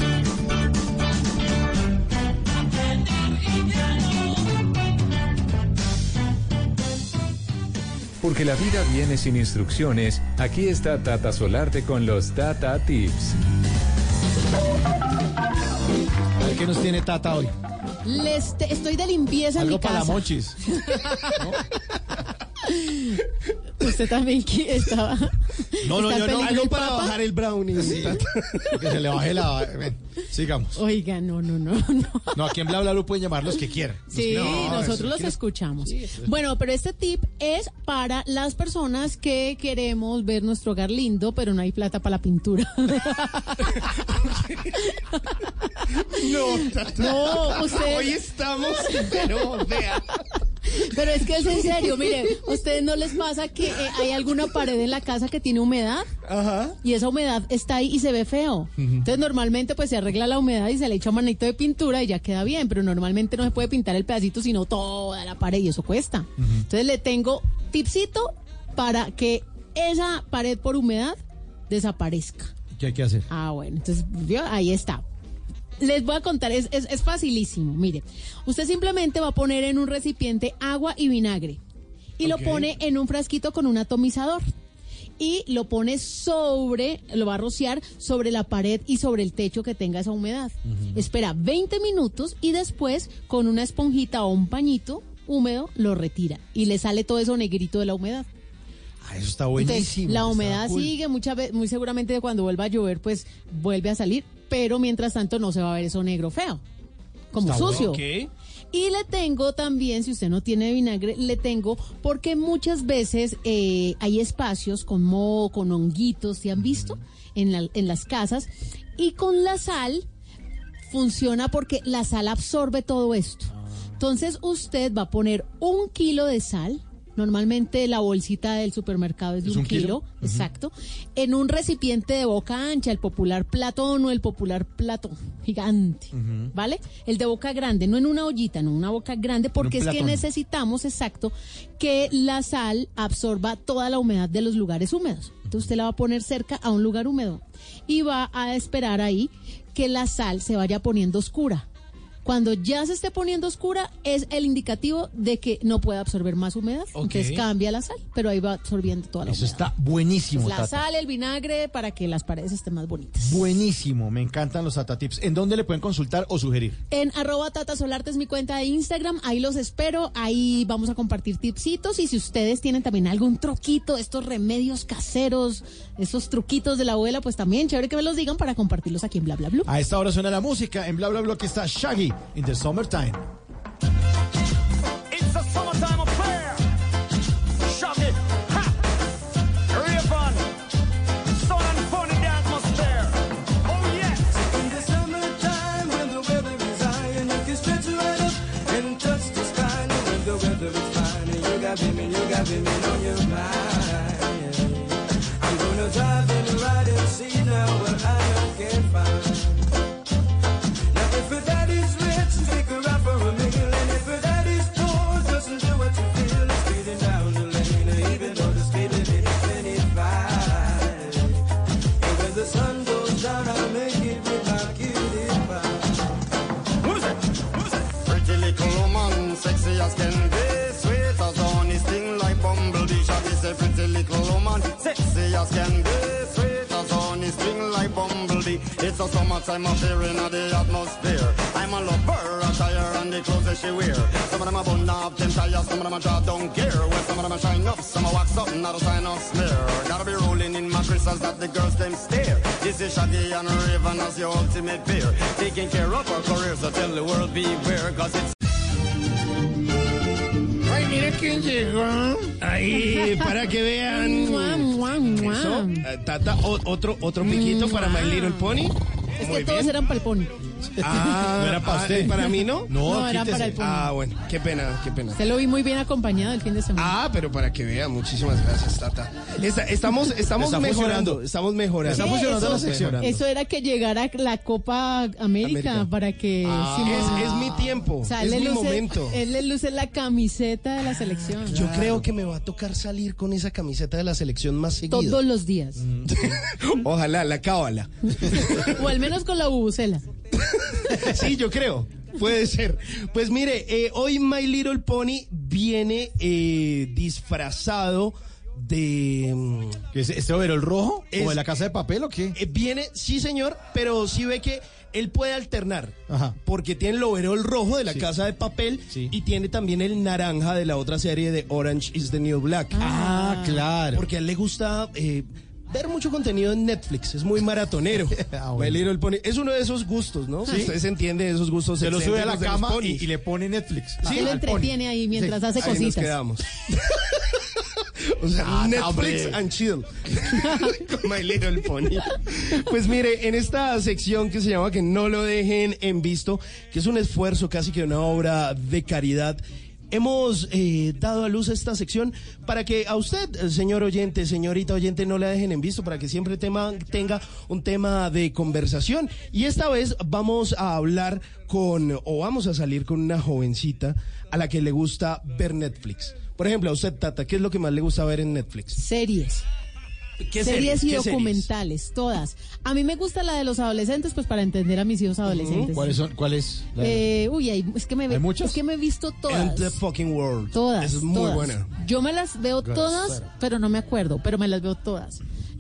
Porque la vida viene sin instrucciones, aquí está Tata Solarte con los Tata Tips. A ver qué nos tiene Tata hoy. Les te- estoy de limpieza en Algo mi para la casa. mochis. Usted también estaba. No, no, yo no. Algo para bajar el brownie. Que se le baje la. ven, sigamos. Oiga, no, no, no, no. No, aquí en Bla Bla Blue pueden llamar los que quieran. Sí, Los que- no, nosotros eso, los escuchamos. Bueno, pero este tip es para las personas que queremos ver nuestro hogar lindo, pero no hay plata para la pintura. No, Tata. No, usted- Hoy estamos, pero, o sea. Pero es que es en serio, mire, ¿a ustedes no les pasa que eh, hay alguna pared en la casa que tiene humedad? Ajá. Y esa humedad está ahí y se ve feo. Entonces normalmente pues se arregla la humedad y se le echa manito de pintura y ya queda bien, pero normalmente no se puede pintar el pedacito sino toda la pared y eso cuesta. Entonces le tengo tipsito para que esa pared por humedad desaparezca. ¿Qué hay que hacer? Ah, bueno, entonces ¿vio? ahí está. Les voy a contar, es, es, es facilísimo. Mire, usted simplemente va a poner en un recipiente agua y vinagre y lo pone en un frasquito con un atomizador y lo pone sobre, lo va a rociar sobre la pared y sobre el techo que tenga esa humedad. Espera 20 minutos y después con una esponjita o un pañito húmedo lo retira y le sale todo eso negrito de la humedad. Ah, eso está Entonces, buenísimo. la humedad cool. sigue, muchas veces, muy seguramente cuando vuelva a llover, pues vuelve a salir, pero mientras tanto no se va a ver eso negro feo, como Está sucio. bueno. Y le tengo también, si usted no tiene vinagre, le tengo, porque muchas veces eh, hay espacios con moho, con honguitos, ¿se han visto? En, la- en las casas. Y con la sal funciona porque la sal absorbe todo esto. Entonces usted va a poner un kilo de sal. Normalmente la bolsita del supermercado es de ¿Es un, un kilo? kilo, exacto, en un recipiente de boca ancha, el popular platón o el popular plato gigante, ¿vale? El de boca grande, no en una ollita, no, una boca grande, porque es que necesitamos, exacto, que la sal absorba toda la humedad de los lugares húmedos. Entonces usted la va a poner cerca a un lugar húmedo y va a esperar ahí que la sal se vaya poniendo oscura. Cuando ya se esté poniendo oscura es el indicativo de que no puede absorber más humedad. Ok. Entonces cambia la sal, pero ahí va absorbiendo toda la Eso humedad. está buenísimo, la Tata. sal, el vinagre para que las paredes estén más bonitas. Buenísimo, me encantan los Tata Tips. ¿En dónde le pueden consultar o sugerir? En arroba Tata Solarte es mi cuenta de Instagram, ahí los espero, ahí vamos a compartir tipsitos y si ustedes tienen también algún truquito, estos remedios caseros, estos truquitos de la abuela, pues también chévere que me los digan para compartirlos aquí en Bla Bla Blue. A esta hora suena la música. En Bla Bla Bla que está Shaggy in the summertime. It's a summertime affair. Shaggy, ha, Rayvon, sun and funny the atmosphere. Oh yes. In the summertime when the weather is high and you can stretch right up and touch the sky. And when the weather is fine and you got women, you got women on your mind. Sexy as can be, sweet as honey, sting like bumblebee. It's a summertime affair in the atmosphere. I'm a lover, attire and the clothes that she wear. Some of them are bun up, them tires, some of them are draw down gear. Well, some of them are shine up, some are wax up, not a sign of smear. Gotta be rolling in my crystals that the girls them stare. This is Shaggy and Raven as your ultimate peer. Taking care of our careers, so tell the world beware, cause it's Quién llegó. Ahí, para que vean. Eso, eh, Tata, otro, otro piquito para My Little Pony. Es que todos bien. eran para el pony. Ah, No era para ah, usted. ¿y para mí no? No, era para el pony. Ah, bueno, qué pena, qué pena. Se lo vi muy bien acompañado el fin de semana. Ah, pero para que vean, muchísimas gracias, Tata. Esta- estamos estamos Está mejorando, funcionando. estamos mejorando. Está funcionando eso, la sección. Eso era que llegara la Copa América, América. para que Ah, es, es mi tiempo, O sea, es mi luce, momento. Él le luce la camiseta de la selección. Yo creo que me va a tocar salir con esa camiseta de la selección más seguido. Todos los días. Ojalá, la cábala. o al menos con la bubucela. Sí, yo creo. Puede ser. Pues mire, eh, hoy My Little Pony viene eh, disfrazado de... mm, ¿Qué es este overol rojo? Es- ¿O de la casa de papel o qué? eh, viene, sí señor, pero sí ve que él puede alternar. Ajá. Porque tiene el overol rojo de la Sí. casa de papel Sí. y tiene también el naranja de la otra serie de Orange is the New Black. Ah, claro. Porque a él le gusta eh, ver mucho contenido en Netflix, es muy maratonero. Ah, bueno. My Little Pony. Es uno de esos gustos, ¿no? Sí. Ustedes entienden esos gustos. Se lo sube a la cama y, le pone Netflix. Sí, Él pony. entretiene ahí mientras hace Ahí nos cositas. quedamos. o sea, Ah, Netflix and chill. Con My Little Pony. Pues mire, en esta sección que se llama Que no lo dejen en visto, que es un esfuerzo casi que una obra de caridad. Hemos eh, dado a luz esta sección para que a usted, eh, señor oyente, señorita oyente, no la dejen en visto, para que siempre tema- tenga un tema de conversación. Y esta vez vamos a hablar con, o vamos a salir con una jovencita a la que le gusta ver Netflix. Por ejemplo, a usted, Tata, ¿qué es lo que más le gusta ver en Netflix? Series. ¿Qué series y ¿Qué documentales, todas. A mí me gusta la de los adolescentes, pues para entender a mis hijos adolescentes. ¿Cuáles son? ¿Cuál es? la- Eh, uy, hay- es que me ¿Hay muchas? es que me he visto And todas. the fucking world. Todas. Esa es muy todas. buena. Yo me las veo todas, pero no me acuerdo, pero me las veo todas.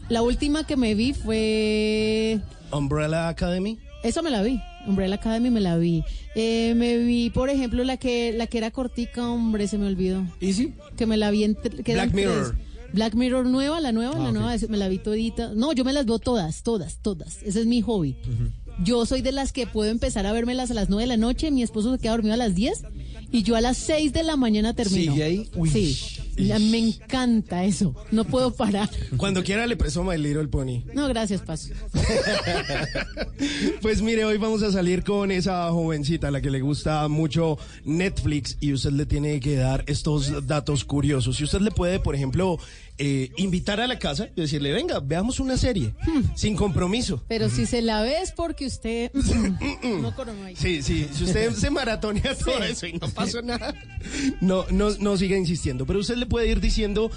La última que me vi fue Umbrella Academy. Esa me la vi. Umbrella Academy me la vi. Eh, me vi, por ejemplo, la que la que era cortica, hombre, se me olvidó. ¿Easy? Que me la vi en que Black Mirror. tres. Black Mirror nueva, la nueva, Ah, la nueva, me la vi todita. No, yo me las veo todas, todas, todas. Ese es mi hobby. Yo soy de las que puedo empezar a vérmelas a las 9 de la noche, mi esposo se queda dormido a las 10 y yo a las 6 de la mañana termino. ¿Sigue ahí? Uy. Sí. Me encanta eso. No puedo parar. Cuando quiera le presto My Little Pony. No, gracias, Paso. Pues mire, hoy vamos a salir con esa jovencita a la que le gusta mucho Netflix y usted le tiene que dar estos datos curiosos. Si usted le puede, por ejemplo, eh, invitar a la casa y decirle, venga, veamos una serie, sin compromiso. Pero si se la ve es porque usted no coronó ahí. Sí, sí, si usted se maratonea todo eso y no pasó nada, no, no, no siga insistiendo. Pero usted le puede ir diciendo,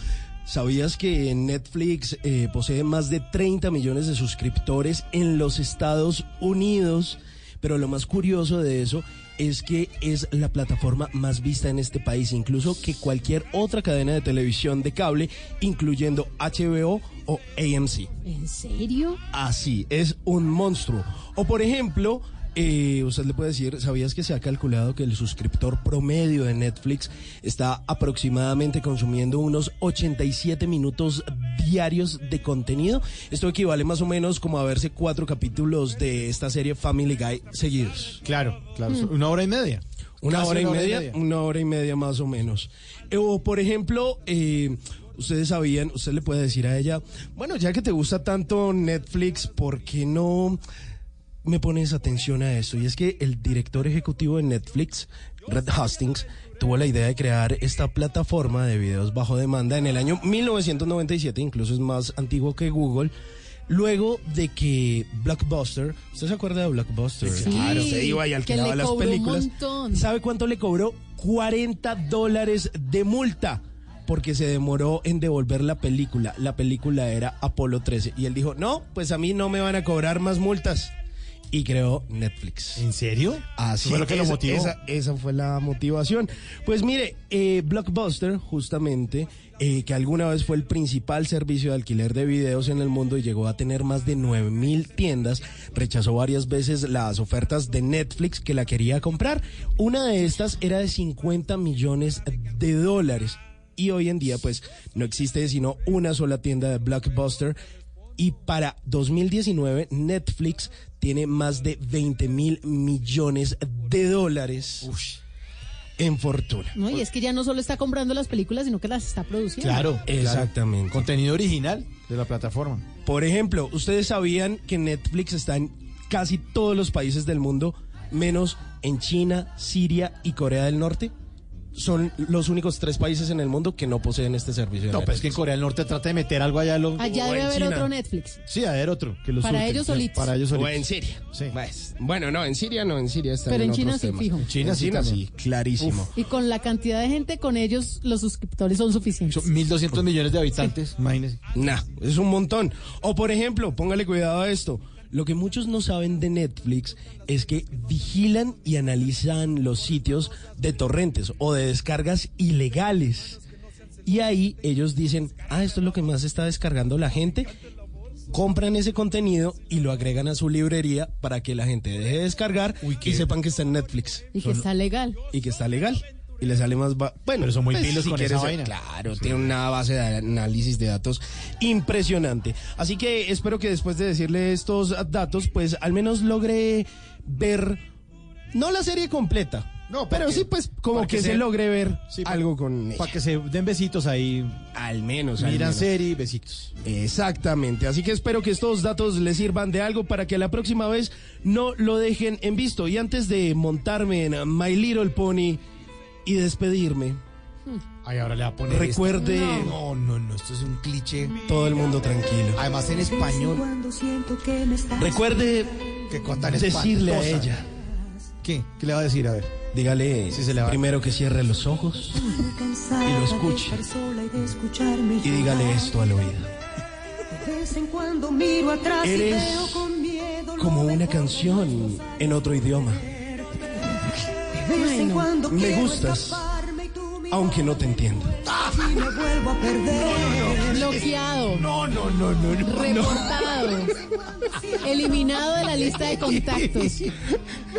¿sabías que Netflix eh, posee más de 30 millones de suscriptores en los Estados Unidos? Pero lo más curioso de eso es que es la plataforma más vista en este país, incluso que cualquier otra cadena de televisión de cable, incluyendo HBO o AMC. ¿En serio? Así, es un monstruo. O por ejemplo, eh, usted le puede decir, ¿sabías que se ha calculado que el suscriptor promedio de Netflix está aproximadamente consumiendo unos 87 minutos diarios de contenido? Esto equivale más o menos como a verse cuatro capítulos de esta serie Family Guy seguidos. Claro, claro. Mm. Una hora y media. Una Casi hora y media, una hora y media más o menos. Eh, O por ejemplo, eh, ustedes sabían, usted le puede decir a ella, bueno, ya que te gusta tanto Netflix, ¿por qué no me pones atención a esto? Y es que el director ejecutivo de Netflix, Red Hastings, tuvo la idea de crear esta plataforma de videos bajo demanda en el año 1997, incluso es más antiguo que Google. Luego de que Blockbuster, ¿usted se acuerda de Blockbuster? Sí, claro, se iba y que alquilaba le las películas. montón. ¿Sabe cuánto le cobró? 40 dólares de multa porque se demoró en devolver la película. La película era Apolo 13 y él dijo, no, pues a mí no me van a cobrar más multas. Y creó Netflix. ¿En serio? Así ¿Fue lo que lo esa- motivó? Esa, esa fue la motivación. Pues mire, eh, Blockbuster, justamente, eh, que alguna vez fue el principal servicio de alquiler de videos en el mundo y llegó a tener más de 9 mil tiendas, rechazó varias veces las ofertas de Netflix que la quería comprar. Una de estas era de 50 millones de dólares. Y hoy en día, pues, no existe sino una sola tienda de Blockbuster. Y para 2019, Netflix tiene más de 20 mil millones de dólares en fortuna. No, y es que ya no solo está comprando las películas, sino que las está produciendo. Claro, Exactamente. Contenido original de la plataforma. Por ejemplo, ¿ustedes sabían que Netflix está en casi todos los países del mundo, menos en China, Siria y Corea del Norte? Son los únicos tres países en el mundo que no poseen este servicio. de No, pero es que en. Corea del Norte trata de meter algo allá. Lo, Allá O debe haber China. otro Netflix. Sí, a ver otro. Que los Para surten, ellos sí, solitos. Para ellos O solitos. en Siria. Sí. Pues, bueno, no, en Siria no, en Siria está Pero en China otros sí, temas. fijo. En China sí China sí, también. clarísimo. Y con la cantidad de gente, con ellos los suscriptores son suficientes. Son 1.200 millones de habitantes, imagínese. Nah, es un montón. O por ejemplo, póngale cuidado a esto. Lo que muchos no saben de Netflix es que vigilan y analizan los sitios de torrentes o de descargas ilegales. Y ahí ellos dicen, ah, esto es lo que más está descargando la gente. Compran ese contenido y lo agregan a su librería para que la gente deje de descargar y sepan que está en Netflix. Y que está legal. Y que está legal. Y le sale más... ba- Bueno, Pero son muy pues, pilos con quieres esa vaina. Claro, tiene una base de análisis de datos impresionante. Así que espero que después de decirle estos datos, pues al menos logre ver, no la serie completa, No, pero para sí que- pues como que, que se se- logre ver Sí, algo con ella. Para que se den besitos ahí. Al menos. al Miran menos. serie, besitos. Exactamente, así que espero que estos datos les sirvan de algo para que la próxima vez no lo dejen en visto. Y antes de montarme en My Little Pony y despedirme, Ay, ahora le va a poner. Recuerde-. No, no, no, esto es un cliché. todo el mundo tranquilo. Además en español. Recuerde Que tan decirle a ella, ¿Qué? ¿Qué le va a decir? A ver. dígale Sí, se le va. primero que cierre los ojos y lo escuche y dígale esto al oído. Eres como una canción en otro idioma. Me gustas, aunque no te entiendo. y me vuelvo a perder. Bloqueado. No, no, no, no, no. Reportado. Eliminado de la lista de contactos.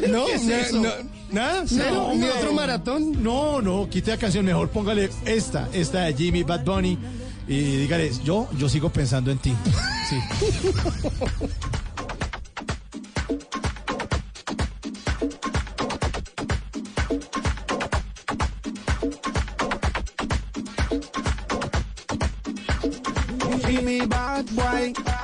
No, ¿Qué es na- eso? no, nada, cero, No, ni no. otro maratón. No, no, quite la canción, mejor póngale esta, esta de Jimmy Bad Bunny. Y dígale, yo, yo sigo pensando en ti. Sí. Boy.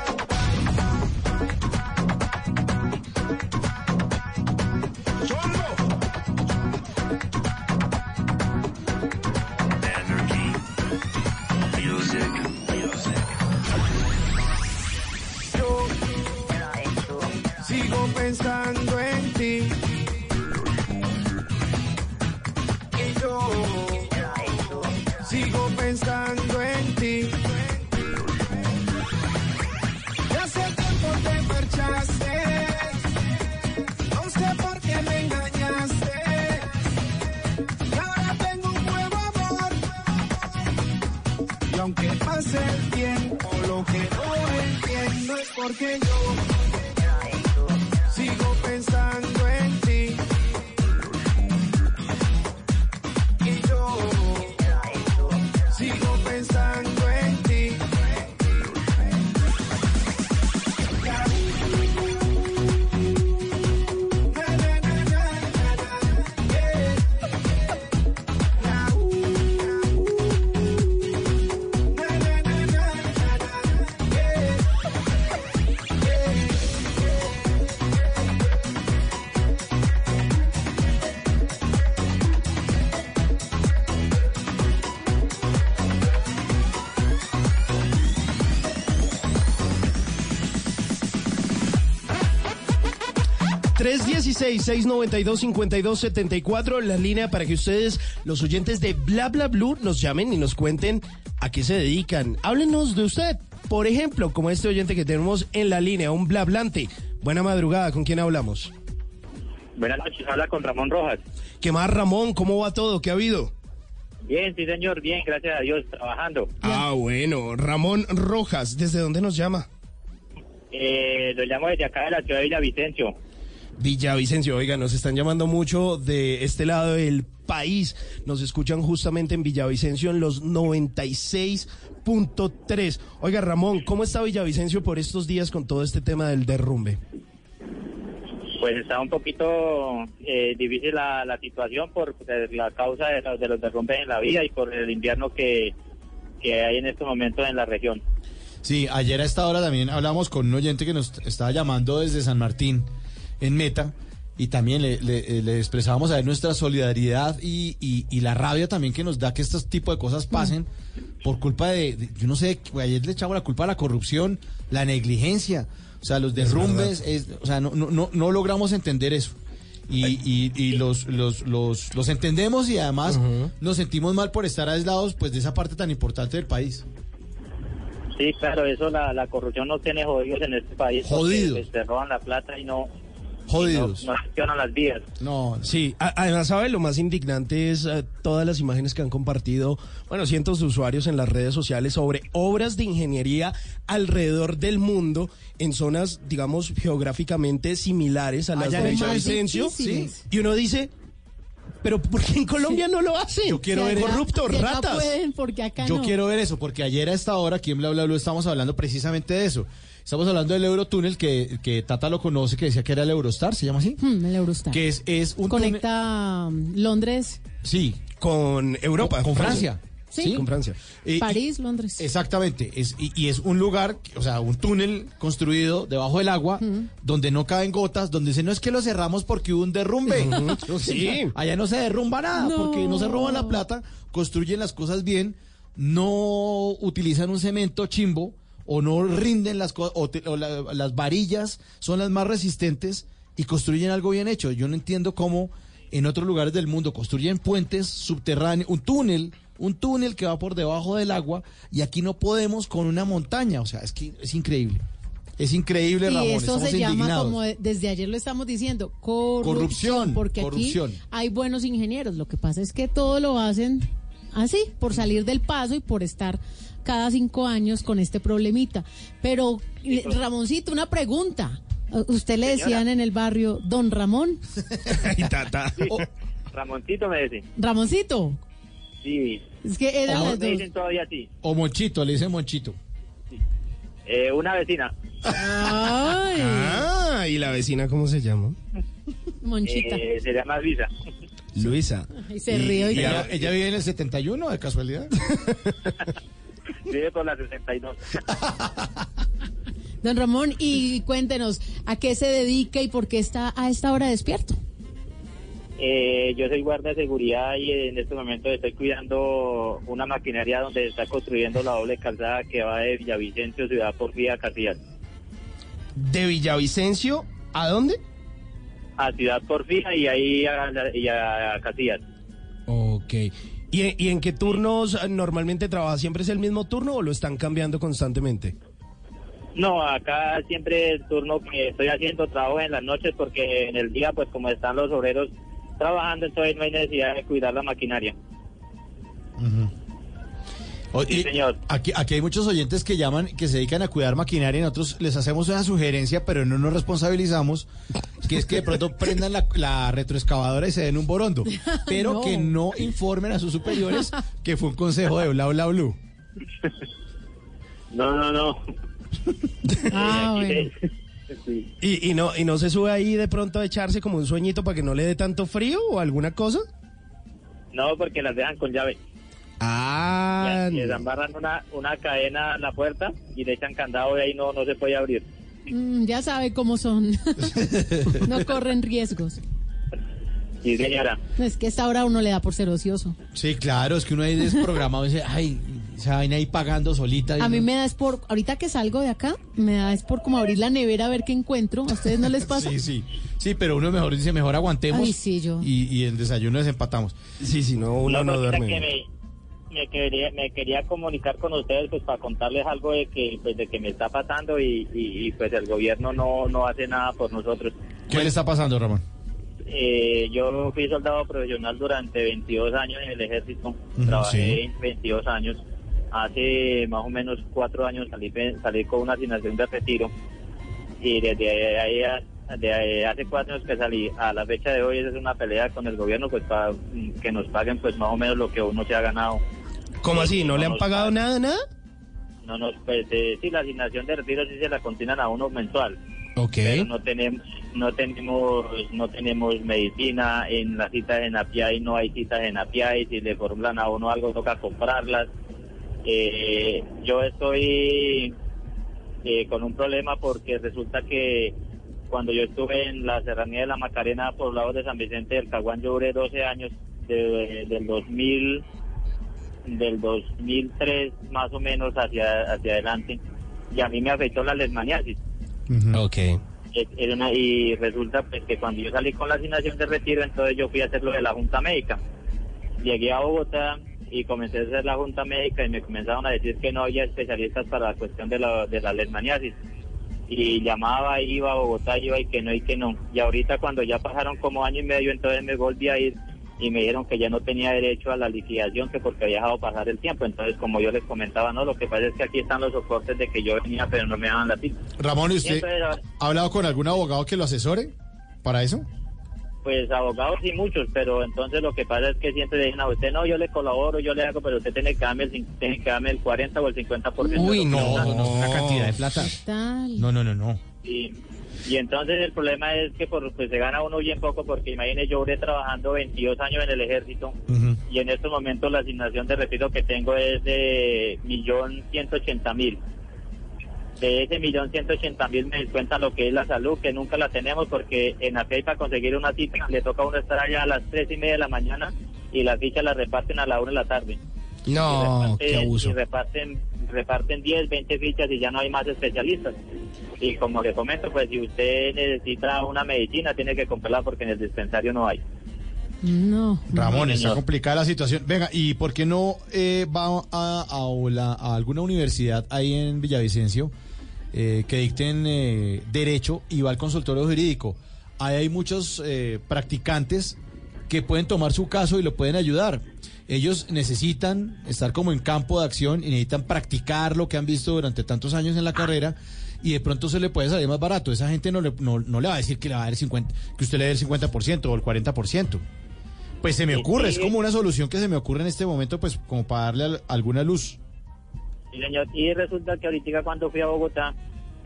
316-692-5274, la línea para que ustedes, los oyentes de Bla Bla Blue, nos llamen y nos cuenten a qué se dedican. Háblenos de usted, por ejemplo, como este oyente que tenemos en la línea, un blablante. Buena madrugada, ¿con quién hablamos? Buenas noches, habla con Ramón Rojas. ¿Qué más, Ramón? ¿Cómo va todo? ¿Qué ha habido? Bien, sí señor, bien, gracias a Dios, trabajando. Ah, bueno. Ramón Rojas, ¿desde dónde nos llama? Eh, lo llamo desde acá de la ciudad de Villavicencio. Villavicencio, oiga, nos están llamando mucho de este lado del país. Nos escuchan justamente en Villavicencio en los 96.3. Oiga, Ramón, ¿cómo está Villavicencio por estos días con todo este tema del derrumbe? Pues está un poquito eh, difícil la, la situación por la causa de, los- de los derrumbes en la vía y por el invierno que, que hay en estos momentos en la región. Sí, ayer a esta hora también hablamos con un oyente que nos estaba llamando desde San Martín, en Meta, y también le, le- le expresábamos a ver nuestra solidaridad y, y- y la rabia también que nos da que estos tipos de cosas pasen por culpa de, de- yo no sé, ayer le echamos la culpa a la corrupción, la negligencia, o sea, los derrumbes, es- o sea, no, no, no, no logramos entender eso. Y, y- y los, los, los, los entendemos y además nos sentimos mal por estar aislados pues de esa parte tan importante del país. Sí, claro, eso la, la corrupción nos tiene jodidos en este país. Jodidos. se roban la plata y no, Jodidos. no, no gestionan las vías. No. Sí, además, ¿sabe? Lo más indignante es eh, todas las imágenes que han compartido, bueno, cientos de usuarios en las redes sociales sobre obras de ingeniería alrededor del mundo en zonas, digamos, geográficamente similares a las Allá de Villavicencio. Sí. Y uno dice, pero ¿por qué en Colombia no lo hacen? Yo quiero Si ver corruptos, ratas. pueden, porque acá Yo no. quiero ver eso, porque ayer a esta hora aquí en Bla Bla Bla estamos hablando precisamente de eso. Estamos hablando del Eurotúnel que, que Tata lo conoce, que decía que era el Eurostar, ¿se llama así? Hmm, el Eurostar. Que es, es un túnel- Conecta um, Londres, Sí. Con Europa. Con, con Francia. Sí. Con Francia. Y- París, Londres. Exactamente, es, y, y es un lugar, o sea, un túnel construido debajo del agua, donde no caben gotas, donde dice, no es que lo cerramos porque hubo un derrumbe. Sí. Allá no se derrumba nada, No. porque no se roban la plata, construyen las cosas bien, no utilizan un cemento chimbo, o no rinden las cosas, o, te- o la- las varillas son las más resistentes y construyen algo bien hecho. Yo no entiendo cómo en otros lugares del mundo construyen puentes subterráneos, un túnel, un túnel que va por debajo del agua y aquí no podemos con una montaña. O sea, es que es increíble. Es increíble, y Ramón. eso estamos se llama, indignados. como de- desde ayer lo estamos diciendo, corrupción. Corrupción, porque corrupción. aquí hay buenos ingenieros. Lo que pasa es que todo lo hacen así, por salir del paso y por estar cada cinco años con este problemita. Pero, eh, Ramoncito, una pregunta. Uh, Usted le Señora. decían en el barrio, don Ramón. Tata. Sí. Ramoncito me dice. Ramoncito. Sí. Es que las me dos. dicen todavía así. O Monchito, le dice Monchito. Eh, una vecina. Ay, Ah, ¿y la vecina cómo se llama? Monchita. Eh, se llama Luisa. Luisa. Ay, se ríe. ¿Y oiga. ella, ella vive en el 71 de casualidad? Vive por la 62. Don Ramón, y cuéntenos, ¿a qué se dedica y por qué está a esta hora despierto? Eh, yo soy guardia de seguridad y en este momento estoy cuidando una maquinaria donde se está construyendo la doble calzada que va de Villavicencio, Ciudad Porfía, a Casillas. ¿De Villavicencio a dónde? A Ciudad Porfía y ahí a, y a Casillas. Ok. ¿Y, en- y en qué turnos eh, normalmente trabaja? ¿Siempre es el mismo turno o lo están cambiando constantemente? No, acá siempre el turno que estoy haciendo trabajo en las noches porque en el día, pues como están los obreros trabajando, entonces no hay necesidad de cuidar la maquinaria. O- señor. Aquí, aquí hay muchos oyentes que llaman, que se dedican a cuidar maquinaria y nosotros les hacemos una sugerencia, pero no nos responsabilizamos, que es que de pronto prendan la, la retroexcavadora y se den un borondo, pero No. que no informen a sus superiores que fue un consejo de Bla Bla Blue. No, no, no. Ah, bueno. sí. ¿Y, y no, ¿Y no se sube ahí de pronto a echarse como un sueñito para que no le dé tanto frío o alguna cosa? No, porque las dejan con llave. Ah, Les amarran una, una cadena a la puerta y le echan candado y ahí no, no se puede abrir. Mm, ya sabe cómo son. no corren riesgos. Sí, señora. Es que a esta hora uno le da por ser ocioso. Sí, claro, es que uno ahí desprogramado y dice, ay, esa vaina ahí pagando solita. y A mí no- me da es por, ahorita que salgo de acá, me da es por como abrir la nevera a ver qué encuentro. ¿A ustedes no les pasa? Sí, sí. Sí, pero uno mejor dice, mejor aguantemos. Ay, sí, yo. Y, y el desayuno desempatamos. Sí, sí, no, uno no cosita duerme. Me, quería, me quería comunicar con ustedes pues para contarles algo de que pues de que me está pasando y, y, y, pues el gobierno no, no hace nada por nosotros. ¿Qué le está pasando, Ramón? Eh, yo fui soldado profesional durante 22 años en el ejército, trabajé 22 años. Hace más o menos cuatro años salí, salí con una asignación de retiro y desde ahí de hace cuatro años que salí a la fecha de hoy es una pelea con el gobierno pues para mm, que nos paguen pues más o menos lo que uno se ha ganado. ¿Cómo así? ¿No le han pagado nada, nada? No, no, pues eh, sí, la asignación de retiro sí se la continúan a uno mensual. Ok. Pero no tenemos, no tenemos, no tenemos medicina en las citas en API, no hay citas en API, si le formulan a uno algo toca comprarlas. Eh, yo estoy eh, con un problema porque resulta que cuando yo estuve en la serranía de la Macarena, poblado de San Vicente del Caguán, yo duré 12 años, de- del 2000, del 2003 más o menos hacia, hacia adelante, y a mí me afectó la lesmaniasis. Ok. Es- era una- y resulta pues que cuando yo salí con la asignación de retiro, entonces yo fui a hacer lo de la Junta Médica. Llegué a Bogotá y comencé a hacer la Junta Médica y me comenzaron a decir que no había especialistas para la cuestión de la, de la lesmaniasis. Y llamaba, iba a Bogotá, iba y que no, y que no. Y ahorita cuando ya pasaron como año y medio, entonces me volví a ir y me dijeron que ya no tenía derecho a la liquidación, que porque había dejado pasar el tiempo. Entonces, como yo les comentaba, no, lo que pasa es que aquí están los soportes de que yo venía, pero no me daban la cita. Ramón, ¿y Y usted entonces, ahora- ha hablado con algún abogado que lo asesore para eso? Pues abogados sí muchos, pero entonces lo que pasa es que siempre dicen a usted, no, yo le colaboro, yo le hago, pero usted tiene que darme el, cin- tiene que darme el 40 o el 50%. Uy, de no, no, es una cantidad de plata. No, no, no, no. Y, y entonces el problema es que por, pues se gana uno bien poco, porque imagínese, yo duré trabajando 22 años en el ejército, y en estos momentos la asignación de retiro que tengo es de millón ciento ochenta mil. De ese millón ciento ochenta mil me descuentan lo que es la salud, que nunca la tenemos porque en API para conseguir una cita le toca a uno estar allá a las tres y media de la mañana y las fichas las reparten a la una de la tarde. No, Y qué abuso. Y reparten, reparten 10, 20 fichas y ya no hay más especialistas. Y como le comento, pues si usted necesita una medicina, tiene que comprarla porque en el dispensario no hay. No. Ramón, está complicada la situación. Venga, ¿y por qué no eh, va a, a la- a alguna universidad ahí en Villavicencio eh, que dicten eh, derecho y va al consultorio jurídico? Ahí hay muchos eh, practicantes que pueden tomar su caso y lo pueden ayudar. Ellos necesitan estar como en campo de acción y necesitan practicar lo que han visto durante tantos años en la carrera y de pronto se le puede salir más barato. Esa gente no le, no, no le va a decir que, le va a dar el 50, que usted le dé el 50% o el 40%. Pues se me ocurre, es como una solución que se me ocurre en este momento, pues como para darle al- alguna luz. Sí, señor. Y resulta que ahorita cuando fui a Bogotá,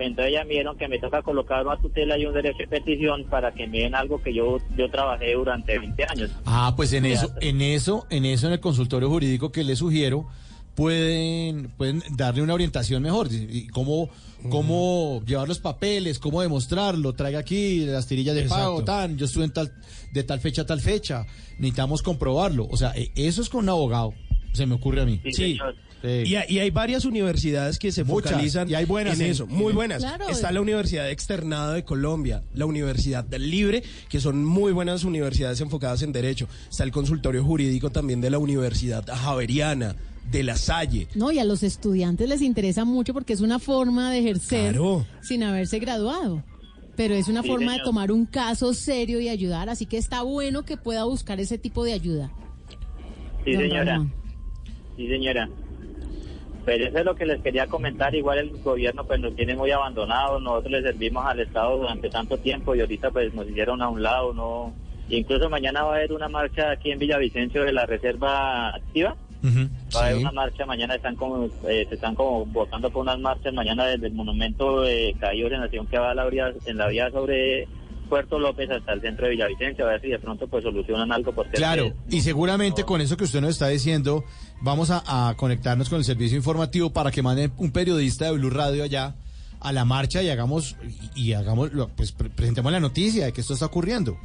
entonces ya me dijeron que me toca colocar una tutela y un derecho de petición para que me den algo que yo, yo trabajé durante 20 años. Ah, pues en eso, en eso, en eso, en el consultorio jurídico que le sugiero, pueden, pueden darle una orientación mejor. y- cómo, cómo llevar los papeles, cómo demostrarlo, traiga aquí las tirillas de Exacto. pago, tan, yo estuve en tal, de tal fecha a tal fecha, necesitamos comprobarlo. O sea, e- eso es con un abogado, se me ocurre a mí. Sí. Y, hay- y hay varias universidades que se Muchas, focalizan y hay buenas en en- eso, muy en- buenas. Claro. Está la Universidad Externado de Colombia, la Universidad del Libre, que son muy buenas universidades enfocadas en derecho. Está el consultorio jurídico también de la Universidad Javeriana, de La Salle. No, y a los estudiantes les interesa mucho porque es una forma de ejercer Claro. sin haberse graduado. Pero es una Sí, forma de tomar un caso serio y ayudar, así que está bueno que pueda buscar ese tipo de ayuda. Sí, Don señora. Ramón. Sí, señora. Pero eso es lo que les quería comentar. Igual el gobierno pues nos tiene muy abandonados. Nosotros le servimos al Estado durante tanto tiempo y ahorita pues nos hicieron a un lado. no Incluso mañana va a haber una marcha aquí en Villavicencio de la Reserva Activa. Va a haber una marcha, mañana están como, eh, se están como votando por unas marchas mañana desde el monumento de Caídos de Nación que va a la vía, en la vía sobre Puerto López hasta el centro de Villavicencio, a ver si de pronto pues solucionan algo porque Claro, y seguramente con eso que usted nos está diciendo, vamos a, a conectarnos con el servicio informativo para que manden un periodista de Blue Radio allá a la marcha y hagamos, y, y hagamos, pues pre- presentemos la noticia de que esto está ocurriendo.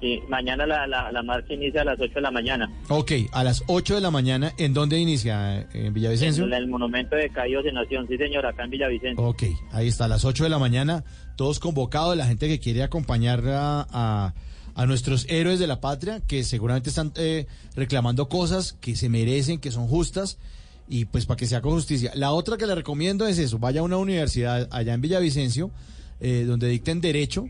Sí, mañana la, la, la marcha inicia a las 8 de la mañana. Ok, a las 8 de la mañana, ¿en dónde inicia? ¿En Villavicencio? En el monumento de Caídos en Nación, sí señor, acá en Villavicencio. Ok, ahí está, a las 8 de la mañana, todos convocados, la gente que quiere acompañar a, a- a nuestros héroes de la patria, que seguramente están eh, reclamando cosas que se merecen, que son justas, y pues para que se haga justicia. La otra que le recomiendo es eso, vaya a una universidad allá en Villavicencio, eh, donde dicten derecho,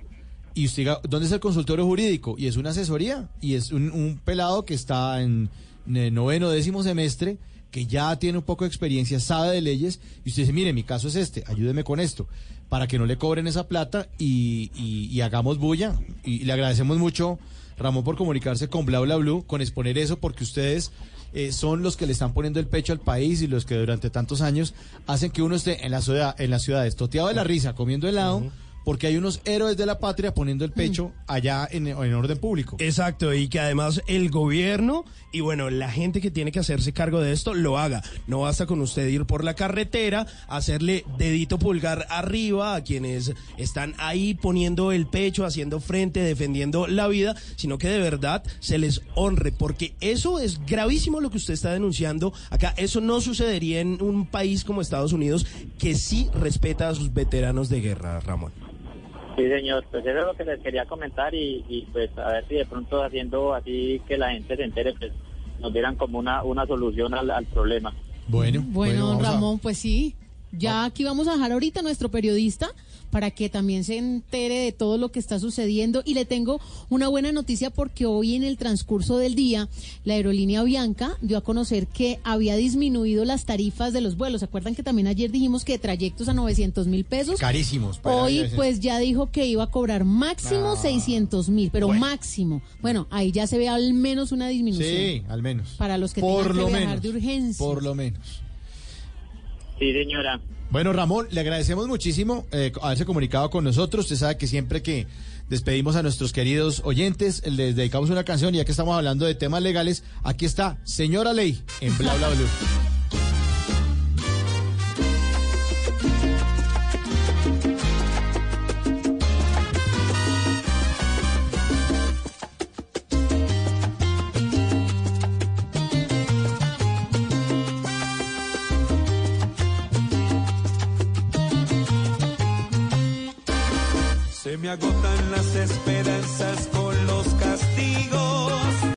y usted diga, ¿dónde es el consultorio jurídico? Y es una asesoría, y es un, pelado que está en, en noveno, décimo semestre, que ya tiene un poco de experiencia, sabe de leyes, y usted dice, mire, mi caso es este, ayúdeme con esto, para que no le cobren esa plata y hagamos bulla. Y, le agradecemos mucho, Ramón, por comunicarse con Bla Bla Blue, con exponer eso, porque ustedes eh, son los que le están poniendo el pecho al país y los que durante tantos años hacen que uno esté en la ciudad, en las ciudades, toteado de la risa, comiendo helado. Porque hay unos héroes de la patria poniendo el pecho allá en, en orden público. Exacto, y que además el gobierno y bueno, la gente que tiene que hacerse cargo de esto lo haga. No basta con usted ir por la carretera, hacerle dedito pulgar arriba a quienes están ahí poniendo el pecho, haciendo frente, defendiendo la vida, sino que de verdad se les honre, porque eso es gravísimo lo que usted está denunciando acá. Eso no sucedería en un país como Estados Unidos que sí respeta a sus veteranos de guerra, Ramón. Sí, señor, pues eso es lo que les quería comentar y, y pues a ver si de pronto haciendo así que la gente se entere, pues nos dieran como una, una solución al, al problema. Bueno, Bueno, a- Ramón, pues sí. Ya aquí vamos a dejar ahorita a nuestro periodista para que también se entere de todo lo que está sucediendo. Y le tengo una buena noticia porque hoy en el transcurso del día, la aerolínea Bianca dio a conocer que había disminuido las tarifas de los vuelos. ¿Se acuerdan que también ayer dijimos que trayectos a 900 mil pesos? Carísimos. Hoy pues ya dijo que iba a cobrar máximo Ah. 600 mil, pero Bueno. máximo. Bueno, ahí ya se ve al menos una disminución. Sí, al menos. Para los que Por tengan que lo viajar menos. de urgencia. Por lo menos. Sí, señora. Bueno, Ramón, le agradecemos muchísimo eh, haberse comunicado con nosotros. Usted sabe que siempre que despedimos a nuestros queridos oyentes, les dedicamos una canción. Y ya que estamos hablando de temas legales, aquí está Señora Ley en Bla Bla Blue. Se me agotan las esperanzas.